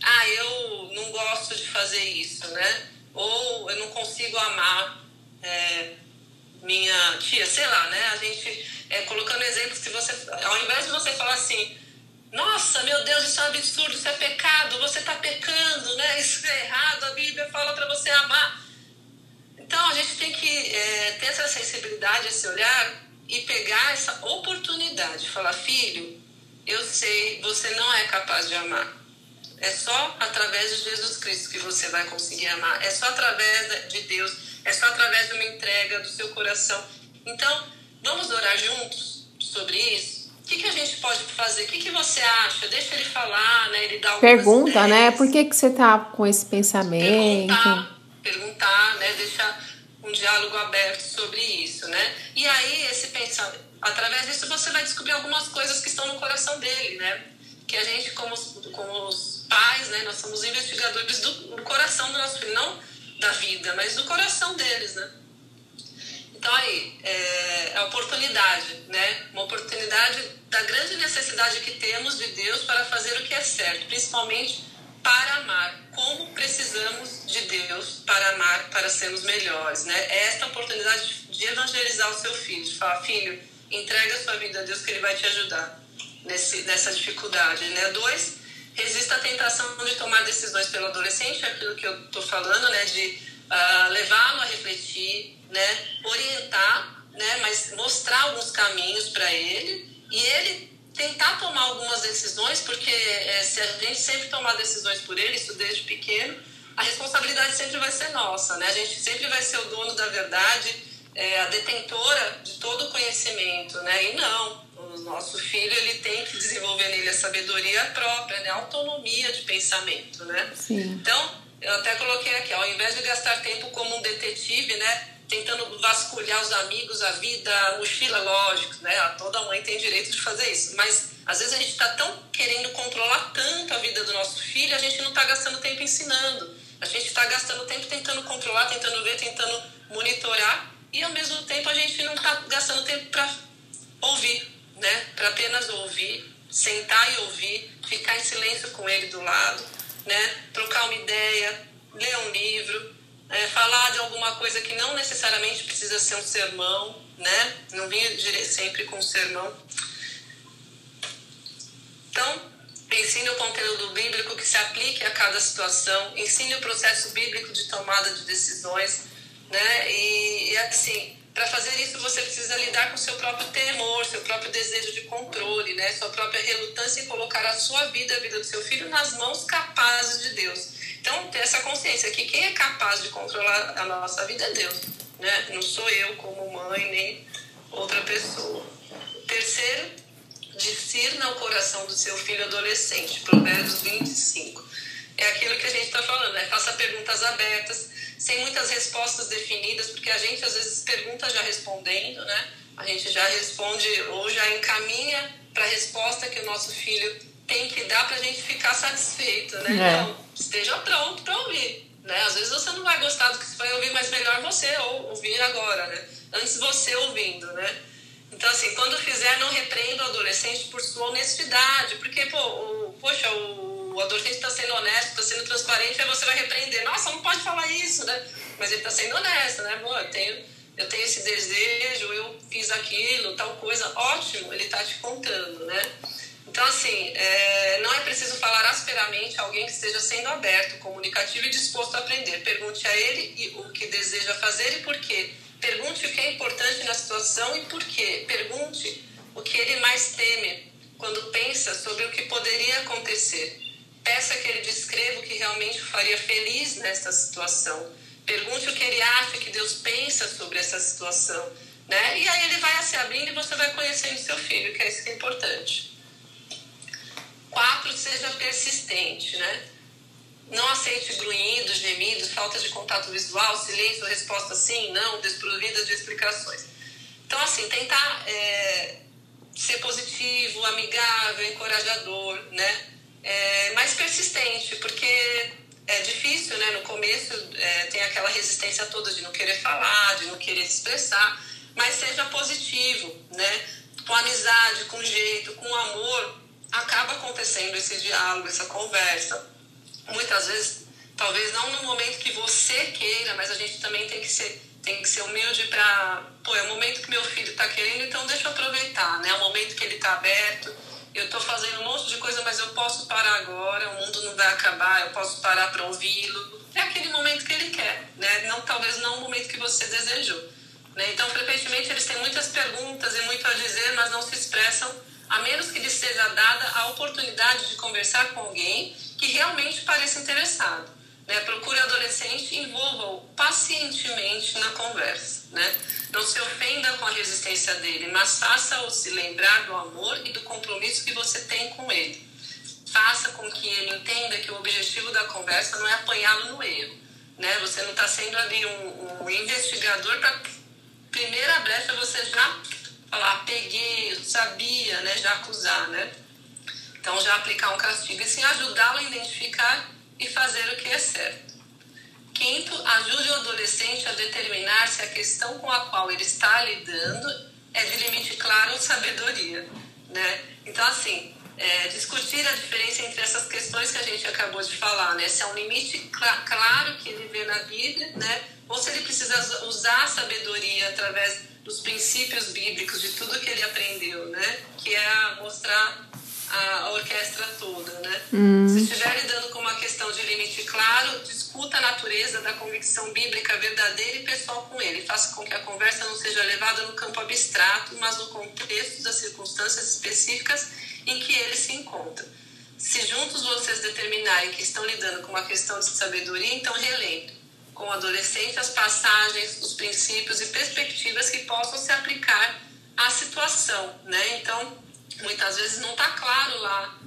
ah, eu não gosto de fazer isso, né? Ou eu não consigo amar é, minha tia, sei lá, né? A gente, é, colocando exemplo, se você, ao invés de você falar assim, nossa, meu Deus, isso é um absurdo, isso é pecado, você está pecando, né? Isso é errado, a Bíblia fala para você amar. Então a gente tem que é, ter essa sensibilidade, esse olhar e pegar essa oportunidade, falar, filho, eu sei, você não é capaz de amar. É só através de Jesus Cristo que você vai conseguir amar. É só através de Deus é só através de uma entrega do seu coração. Então, vamos orar juntos sobre isso? O que, que a gente pode fazer? O que, que você acha? Deixa ele falar, né? Ele dá Pergunta, ideias. né? Por que, que você tá com esse pensamento? Perguntar, perguntar, né? Deixar um diálogo aberto sobre isso, né? E aí, esse pensamento, através disso, você vai descobrir algumas coisas que estão no coração dele, né? Que a gente, como, como os pais, né? Nós somos investigadores do, do coração do nosso filho, não da vida, mas do coração deles, né? Então aí, é, é a oportunidade, né? Uma oportunidade da grande necessidade que temos de Deus para fazer o que é certo, principalmente para amar. Como precisamos de Deus para amar, para sermos melhores, né? É esta oportunidade de evangelizar o seu filho, de falar, filho, entrega a sua vida a Deus que Ele vai te ajudar nesse, nessa dificuldade, né? Dois, resista à tentação de tomar decisões pelo adolescente, é aquilo que eu estou falando, né? De uh, levá-lo a refletir, né? Orientar, né? Mas mostrar alguns caminhos para ele e ele tentar tomar algumas decisões, porque é, se a gente sempre tomar decisões por ele, isso desde pequeno, a responsabilidade sempre vai ser nossa, né? A gente sempre vai ser o dono da verdade, é, a detentora de todo o conhecimento, né? E não, nosso filho ele tem que desenvolver nele a sabedoria própria, né? A autonomia de pensamento, né? Sim. Então, eu até coloquei aqui, ao invés de gastar tempo como um detetive, né? Tentando vasculhar os amigos, a vida, a mochila, lógico, né? Toda mãe tem direito de fazer isso. Mas às vezes a gente está tão querendo controlar tanto a vida do nosso filho, a gente não está gastando tempo ensinando. A gente está gastando tempo tentando controlar, tentando ver, tentando monitorar e ao mesmo tempo a gente não está gastando tempo para ouvir, né? Para apenas ouvir, sentar e ouvir, ficar em silêncio com ele do lado, né? Trocar uma ideia, ler um livro, é, falar de alguma coisa que não necessariamente precisa ser um sermão, né? Não vir sempre com um sermão. Então, ensine o conteúdo bíblico que se aplique a cada situação, ensine o processo bíblico de tomada de decisões né? E, e assim, para fazer isso você precisa lidar com seu próprio temor, seu próprio desejo de controle, né? Sua própria relutância em colocar a sua vida, a vida do seu filho nas mãos capazes de Deus. Então, ter essa consciência que quem é capaz de controlar a nossa vida é Deus, né? Não sou eu como mãe nem outra pessoa. Terceiro, discirna o coração do seu filho adolescente. Provérbios 25. É aquilo que a gente está falando, né? Faça perguntas abertas sem muitas respostas definidas, porque a gente às vezes pergunta já respondendo, né? A gente já responde ou já encaminha para a resposta que o nosso filho tem que dar para a gente ficar satisfeito, né? É. Então, esteja pronto para ouvir, né? Às vezes você não vai gostar do que você vai ouvir, mas melhor você ou ouvir agora, né? Antes você ouvindo, né? Então, assim, quando fizer, não repreenda o adolescente por sua honestidade, porque, pô, o, poxa, o o adolescente está sendo honesto, está sendo transparente, aí você vai repreender. Nossa, não pode falar isso, né? Mas ele está sendo honesto, né? Bom, eu tenho, eu tenho esse desejo, eu fiz aquilo, tal coisa. Ótimo, ele está te contando, né? Então, assim, é, não é preciso falar asperamente a alguém que esteja sendo aberto, comunicativo e disposto a aprender. Pergunte a ele o que deseja fazer e por quê. Pergunte o que é importante na situação e por quê. Pergunte o que ele mais teme quando pensa sobre o que poderia acontecer. Peça que ele descreva o que realmente o faria feliz nessa situação. Pergunte o que ele acha que Deus pensa sobre essa situação. Né? E aí ele vai se abrindo e você vai conhecendo seu filho, que é isso que é importante. Quatro, seja persistente, né? Não aceite grunhidos, gemidos, falta de contato visual, silêncio, resposta sim, não, desprovida de explicações. Então, assim, tentar é, ser positivo, amigável, encorajador, né? É, mais persistente, porque é difícil, né? No começo é, tem aquela resistência toda de não querer falar, de não querer expressar, mas seja positivo, né? Com amizade, com jeito, com amor, acaba acontecendo esse diálogo, essa conversa. Muitas vezes, talvez não no momento que você queira, mas a gente também tem que ser tem que ser humilde para, pô, é o momento que meu filho está querendo, então deixa eu aproveitar, né? É o momento que ele está aberto eu estou fazendo um monte de coisa, mas eu posso parar agora, o mundo não vai acabar, eu posso parar para ouvi-lo. É aquele momento que ele quer, né? Não, talvez não o momento que você desejou. Né? Então, frequentemente, eles têm muitas perguntas e muito a dizer, mas não se expressam, a menos que lhes seja dada a oportunidade de conversar com alguém que realmente pareça interessado. Né? Procure adolescente, envolva-o pacientemente na conversa. Né? Não se ofenda com a resistência dele, mas faça-o se lembrar do amor e do compromisso que você tem com ele. Faça com que ele entenda que o objetivo da conversa não é apanhá-lo no erro. Né? Você não está sendo ali um, um investigador para primeira brecha você já falar, peguei, sabia, né? já acusar. Né? Então já aplicar um castigo e sim ajudá-lo a identificar e fazer o que é certo. Quinto, ajude o adolescente a determinar se a questão com a qual ele está lidando é de limite claro ou sabedoria, né? Então, assim, é, discutir a diferença entre essas questões que a gente acabou de falar, né? Se é um limite cl claro que ele vê na Bíblia, né? Ou se ele precisa usar a sabedoria através dos princípios bíblicos, de tudo que ele aprendeu, né? Que é mostrar a orquestra toda, né? Hum. Se estiver lidando com uma questão de limite claro, discuta a natureza da convicção bíblica verdadeira e pessoal com ele. Faça com que a conversa não seja levada no campo abstrato, mas no contexto das circunstâncias específicas em que ele se encontra. Se juntos vocês determinarem que estão lidando com uma questão de sabedoria, então relembre com o adolescente as passagens, os princípios e perspectivas que possam se aplicar à situação, né? Então, muitas vezes não está claro lá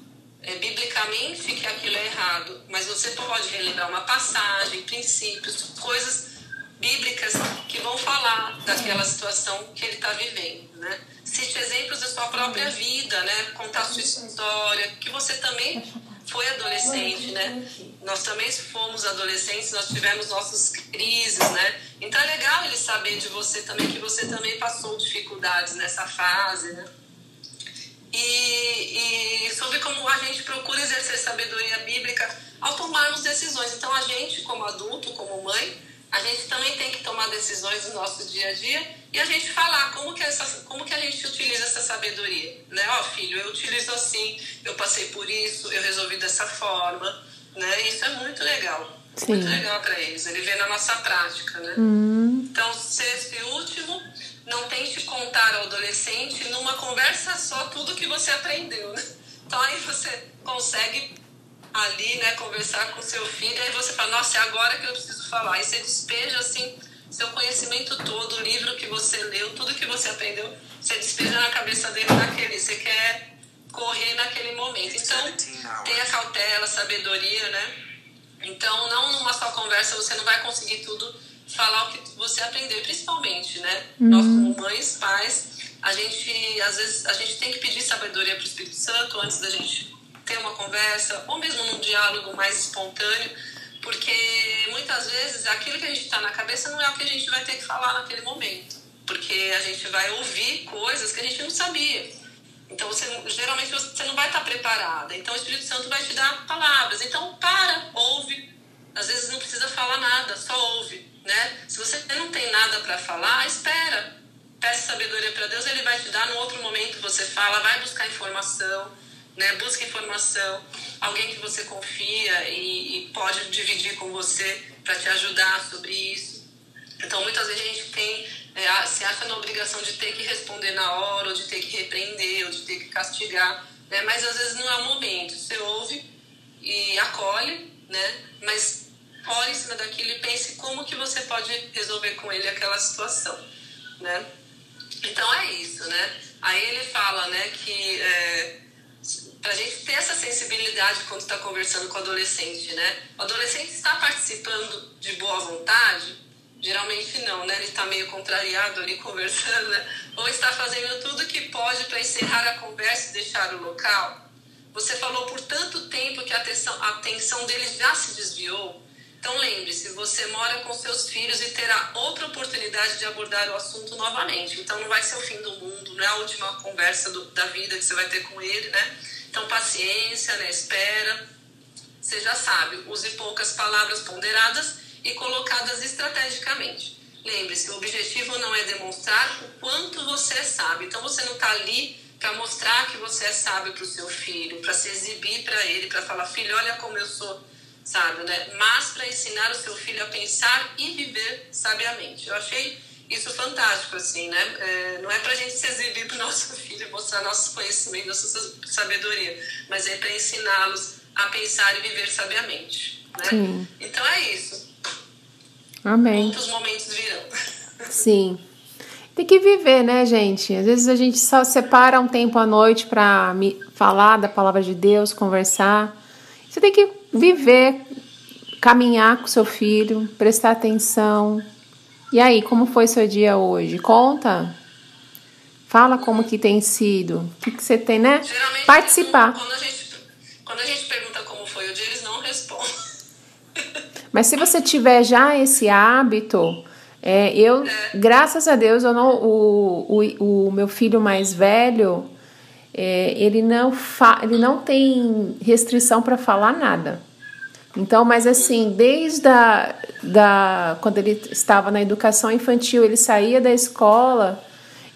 é, biblicamente que aquilo é errado, mas você pode relembrar uma passagem, princípios, coisas bíblicas que vão falar daquela situação que ele está vivendo, né? Cite exemplos da sua própria vida, né? Contar sua história, que você também foi adolescente, né? Nós também fomos adolescentes, nós tivemos nossas crises, né? Então é legal ele saber de você também que você também passou dificuldades nessa fase, né? E, e sobre como a gente procura exercer sabedoria bíblica ao tomarmos decisões. Então, a gente, como adulto, como mãe, a gente também tem que tomar decisões no nosso dia a dia e a gente falar como que, essa, como que a gente utiliza essa sabedoria. Né? Ó, oh, filho, eu utilizo assim, eu passei por isso, eu resolvi dessa forma. Né? Isso é muito legal. Sim. Muito legal para eles. Ele vê na nossa prática. Né? Hum. Então, sexto e último, não tente contar ao adolescente numa conversa só tudo que você aprendeu, né? Então aí você consegue ali, né, conversar com seu filho, aí você fala, nossa, é agora que eu preciso falar. Aí você despeja assim seu conhecimento todo, o livro que você leu, tudo que você aprendeu, você despeja na cabeça dele naquele, você quer correr naquele momento. Então, tenha cautela, sabedoria, né? Então, não numa só conversa você não vai conseguir tudo falar o que você aprendeu, principalmente, né? Uhum. Nós como mães, pais, a gente às vezes a gente tem que pedir sabedoria para o Espírito Santo antes da gente ter uma conversa ou mesmo num diálogo mais espontâneo, porque muitas vezes aquilo que a gente está na cabeça não é o que a gente vai ter que falar naquele momento, porque a gente vai ouvir coisas que a gente não sabia. Então, você, geralmente você não vai estar preparada. Então, o Espírito Santo vai te dar palavras. Então, para, ouve. Às vezes não precisa falar nada, só ouve né? Se você não tem nada para falar, espera. Peça sabedoria para Deus, ele vai te dar. No outro momento você fala, vai buscar informação, né? Busca informação, alguém que você confia e, e pode dividir com você para te ajudar sobre isso. Então, muitas vezes a gente tem, é, se acha na obrigação de ter que responder na hora, ou de ter que repreender, ou de ter que castigar, né? Mas às vezes não é o momento. Você ouve e acolhe, né? Mas ore em cima daquilo e pense como que você pode resolver com ele aquela situação, né? Então é isso, né? Aí ele fala, né, que é, para a gente ter essa sensibilidade quando está conversando com o adolescente, né? O adolescente está participando de boa vontade? Geralmente não, né? Ele está meio contrariado ali conversando, né? Ou está fazendo tudo que pode para encerrar a conversa e deixar o local? Você falou por tanto tempo que a atenção, a atenção dele já se desviou então lembre-se, você mora com seus filhos e terá outra oportunidade de abordar o assunto novamente. Então não vai ser o fim do mundo, não é a última conversa do, da vida que você vai ter com ele, né? Então paciência, né? Espera. Você já sabe, use poucas palavras ponderadas e colocadas estrategicamente. Lembre-se, o objetivo não é demonstrar o quanto você sabe. Então você não está ali para mostrar que você é sábio para o seu filho, para se exibir para ele, para falar, filho, olha como eu sou sábio, né? Mas para ensinar o seu filho a pensar e viver sabiamente. Eu achei isso fantástico, assim, né? É, não é para a gente se exibir para o nosso filho, mostrar nossos conhecimentos, nossa sabedoria, mas é para ensiná-los a pensar e viver sabiamente, né? Sim. Então é isso. Amém. Outros momentos virão. Sim. Tem que viver, né, gente? Às vezes a gente só separa um tempo à noite para falar da palavra de Deus, conversar. Você tem que viver, caminhar com seu filho, prestar atenção. E aí, como foi seu dia hoje? Conta. Fala como que tem sido. O que, que você tem, né? Geralmente, Participar. Quando a, gente, quando a gente pergunta como foi o dia, eles não respondem. Mas se você tiver já esse hábito, é, eu, graças a Deus, eu não, o, o, o meu filho mais velho, é, ele, não fa, ele não tem restrição para falar nada. Então, mas assim, desde a, da, quando ele estava na educação infantil, ele saía da escola,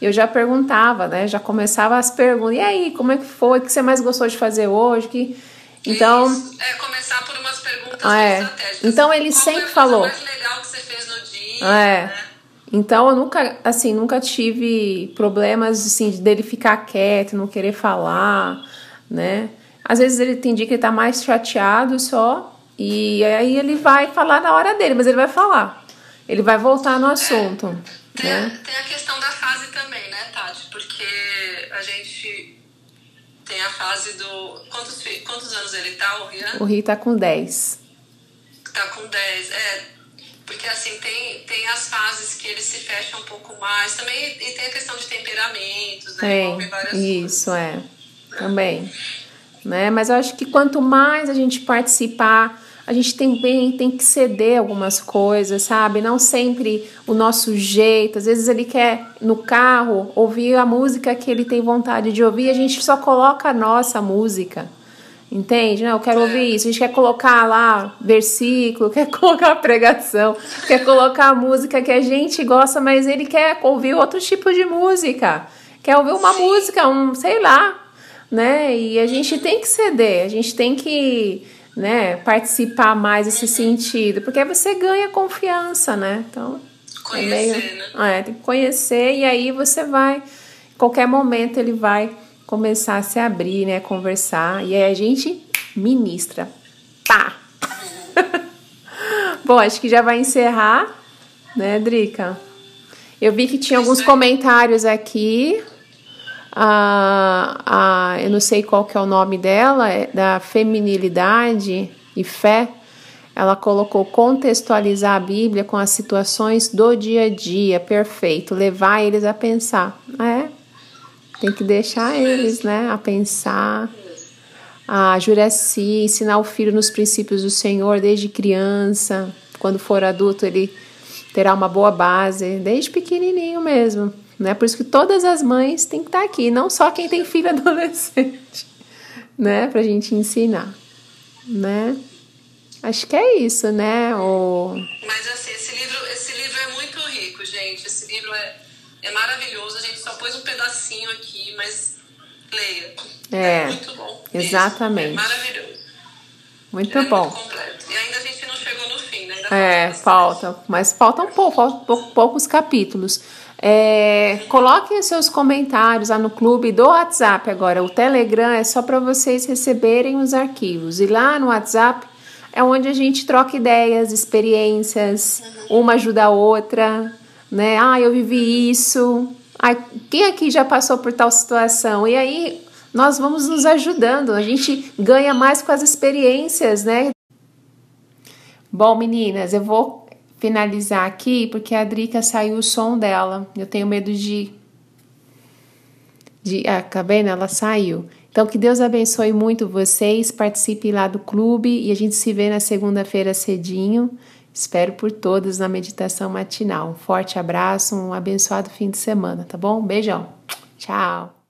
eu já perguntava, né? Já começava as perguntas. E aí, como é que foi? O que você mais gostou de fazer hoje? Que... Então. Isso. É, começar por umas perguntas ah, é. estratégicas. Então ele Qual sempre falou. mais legal que você fez no dia? É. Né? Então eu nunca, assim, nunca tive problemas assim dele ficar quieto, não querer falar, né? Às vezes ele tem dia que ele tá mais chateado só e aí ele vai falar na hora dele, mas ele vai falar. Ele vai voltar no assunto, Tem, né? tem a questão da fase também, né, Tati? Porque a gente tem a fase do. Quantos, quantos anos ele tá, o Rian? O Ri tá com 10. Tá com 10. É. Porque assim, tem, tem as fases que ele se fecha um pouco mais. Também e tem a questão de temperamentos, né? Tem, várias coisas. isso é, também, né? Mas eu acho que quanto mais a gente participar, a gente também tem que ceder algumas coisas, sabe? Não sempre o nosso jeito. Às vezes ele quer no carro ouvir a música que ele tem vontade de ouvir, a gente só coloca a nossa música. Entende? Não, eu quero ouvir isso. A gente quer colocar lá versículo, quer colocar pregação, quer colocar a música que a gente gosta, mas ele quer ouvir outro tipo de música. Quer ouvir uma Sim. música, um, sei lá, né? E a gente tem que ceder, a gente tem que, né, participar mais desse sentido, porque aí você ganha confiança, né? Então, Conhecer, é meio, né? É, tem que conhecer e aí você vai, em qualquer momento ele vai começar a se abrir, né, conversar e aí a gente ministra. Pá. Bom, acho que já vai encerrar, né, Drica? Eu vi que tinha alguns aí. comentários aqui. Ah, ah, eu não sei qual que é o nome dela, é da feminilidade e fé. Ela colocou contextualizar a Bíblia com as situações do dia a dia, perfeito, levar eles a pensar. É, tem que deixar eles, né, a pensar. A Juraci, ensinar o filho nos princípios do Senhor desde criança. Quando for adulto, ele terá uma boa base, desde pequenininho mesmo. Né? Por isso que todas as mães têm que estar aqui, não só quem tem filho adolescente, né? Pra gente ensinar, né? Acho que é isso, né? O... Mas assim, esse livro, esse livro é muito rico, gente. Esse livro é, é maravilhoso. A gente só pôs um pedacinho aqui, mas leia. É, muito bom. mesmo. exatamente. É maravilhoso. Muito é bom. muito. E ainda a gente não chegou no fim, né? Ainda É, falta, mas falta um pouco, faltam pou- poucos capítulos. É, coloquem os seus comentários lá no clube do WhatsApp agora. O Telegram é só para vocês receberem os arquivos. E lá no WhatsApp é onde a gente troca ideias, experiências, uma ajuda a outra, né? Ah, eu vivi isso. Ai, quem aqui já passou por tal situação? E aí nós vamos nos ajudando. A gente ganha mais com as experiências, né? Bom, meninas, eu vou finalizar aqui porque a Drica saiu o som dela. Eu tenho medo de. de ah, tá? Ela saiu. Então, que Deus abençoe muito vocês. Participe lá do clube e a gente se vê na segunda-feira cedinho. Espero por todos na meditação matinal. Um forte abraço, um abençoado fim de semana, tá bom? Beijão. Tchau.